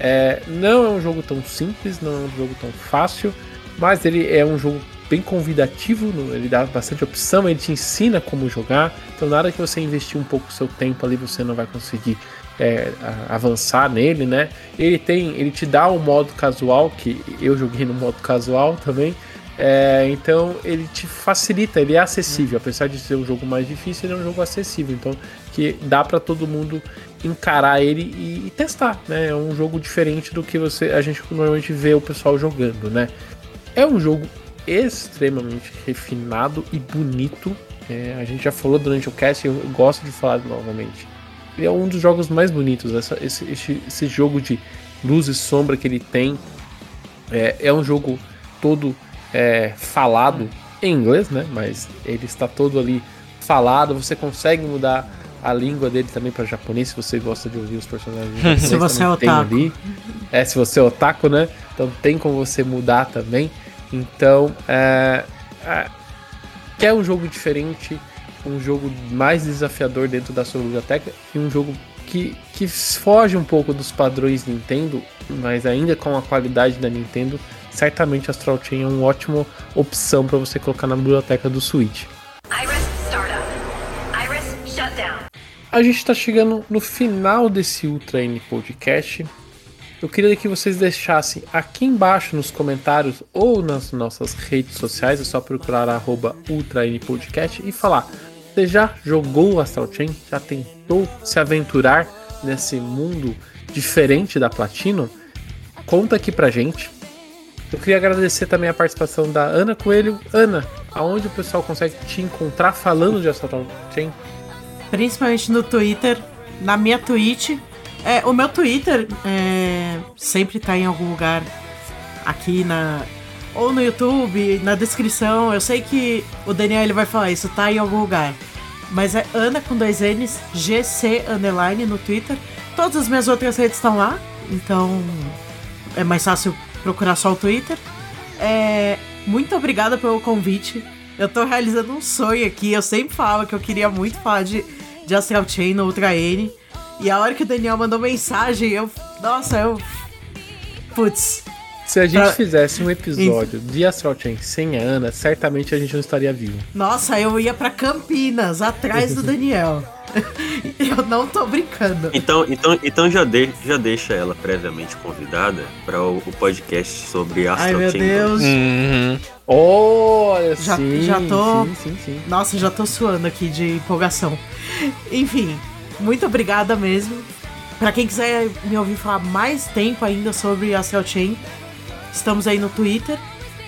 É, não é um jogo tão simples, não é um jogo tão fácil, mas ele é um jogo bem convidativo, ele dá bastante opção, ele te ensina como jogar. Então, nada que você investir um pouco do seu tempo ali, você não vai conseguir é, avançar nele, né? Ele tem, ele te dá o modo casual, que eu joguei no modo casual também. É, então ele te facilita, ele é acessível, apesar de ser um jogo mais difícil, ele é um jogo acessível, então que dá pra todo mundo encarar ele e, e testar, né? É um jogo diferente do que você a gente normalmente vê o pessoal jogando, né? É um jogo extremamente refinado e bonito. É, a gente já falou durante o cast, eu gosto de falar novamente. É um dos jogos mais bonitos. Essa- esse, esse- esse jogo de luz e sombra que ele tem é, é um jogo todo é, falado em inglês, né? Mas ele está todo ali falado. Você consegue mudar a língua dele também para japonês se você gosta de ouvir os personagens. Se você é otaku. ali. É, se você é otaku, né? Então tem como você mudar também. Então, é, é, quer um jogo diferente, um jogo mais desafiador dentro da sua biblioteca e um jogo que, que foge um pouco dos padrões Nintendo, mas ainda com a qualidade da Nintendo, certamente Astral Chain é uma ótima opção para você colocar na biblioteca do Switch. Iris startup. Iris shutdown. A gente está chegando no final desse Ultra N Podcast. Eu queria que vocês deixassem aqui embaixo nos comentários ou nas nossas redes sociais, é só procurar arroba Ultra N Podcast e falar. Você já jogou Astral Chain? Já tentou se aventurar nesse mundo diferente da Platino? Conta aqui pra gente. Eu queria agradecer também a participação da Ana Coelho. Ana, aonde o pessoal consegue te encontrar falando de Astral Chain? Principalmente no Twitter, na minha Twitch, É, o meu Twitter é, sempre tá em algum lugar aqui na. Ou no YouTube, na descrição. Eu sei que o Daniel ele vai falar isso, tá em algum lugar. Mas é Ana com dois N's, GC underline no Twitter. Todas as minhas outras redes estão lá, então é mais fácil procurar só o Twitter. É, muito obrigada pelo convite. Eu tô realizando um sonho aqui. Eu sempre falava que eu queria muito falar de, de Astral Chain Ultra N. E a hora que o Daniel mandou mensagem, eu. Nossa, eu. Putz. Se a gente Pra- fizesse um episódio de Astral Chain sem a Ana, certamente a gente não estaria vivo. Nossa, eu ia pra Campinas, atrás do Daniel. eu não tô brincando. Então, então, então já, de, já deixa ela previamente convidada para o, o podcast sobre Astral Ai, meu Chain Deus. Uhum. Olha, Já- sim, já tô- sim, sim, sim. Nossa, já tô suando aqui de empolgação. Enfim, muito obrigada mesmo. Pra quem quiser me ouvir falar mais tempo ainda sobre Astral Chain, estamos aí no Twitter.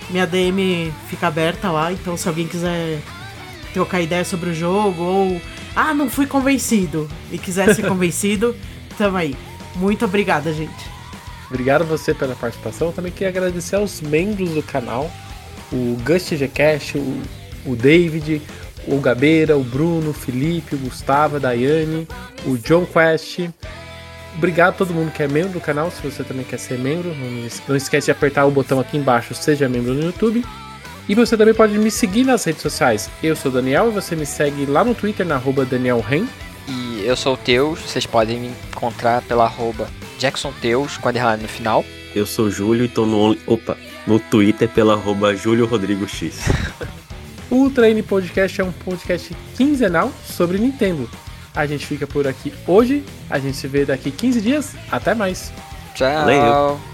Minha DM fica aberta lá, então se alguém quiser trocar ideia sobre o jogo ou ah, não fui convencido e quiser ser convencido, tamo aí. Muito obrigada, gente. Obrigado a você pela participação. Também queria agradecer aos membros do canal: o Gust Gcash, o, o David, o Gabeira, o Bruno, o Felipe, o Gustavo, a Daiane, o John Quest. Obrigado a todo mundo que é membro do canal. Se você também quer ser membro, não es- não esquece de apertar o botão aqui embaixo, seja membro no YouTube. E você também pode me seguir nas redes sociais. Eu sou o Daniel e você me segue lá no Twitter, na arroba Daniel Ren. E eu sou o Teus, vocês podem me encontrar pela arroba Jackson Teus, com a no final. Eu sou o Júlio e tô no, opa, no Twitter pela arroba Júlio Rodrigo X. O Ultra N Podcast é um podcast quinzenal sobre Nintendo. A gente fica por aqui hoje, a gente se vê daqui 15 dias. Até mais! Tchau! Valeu.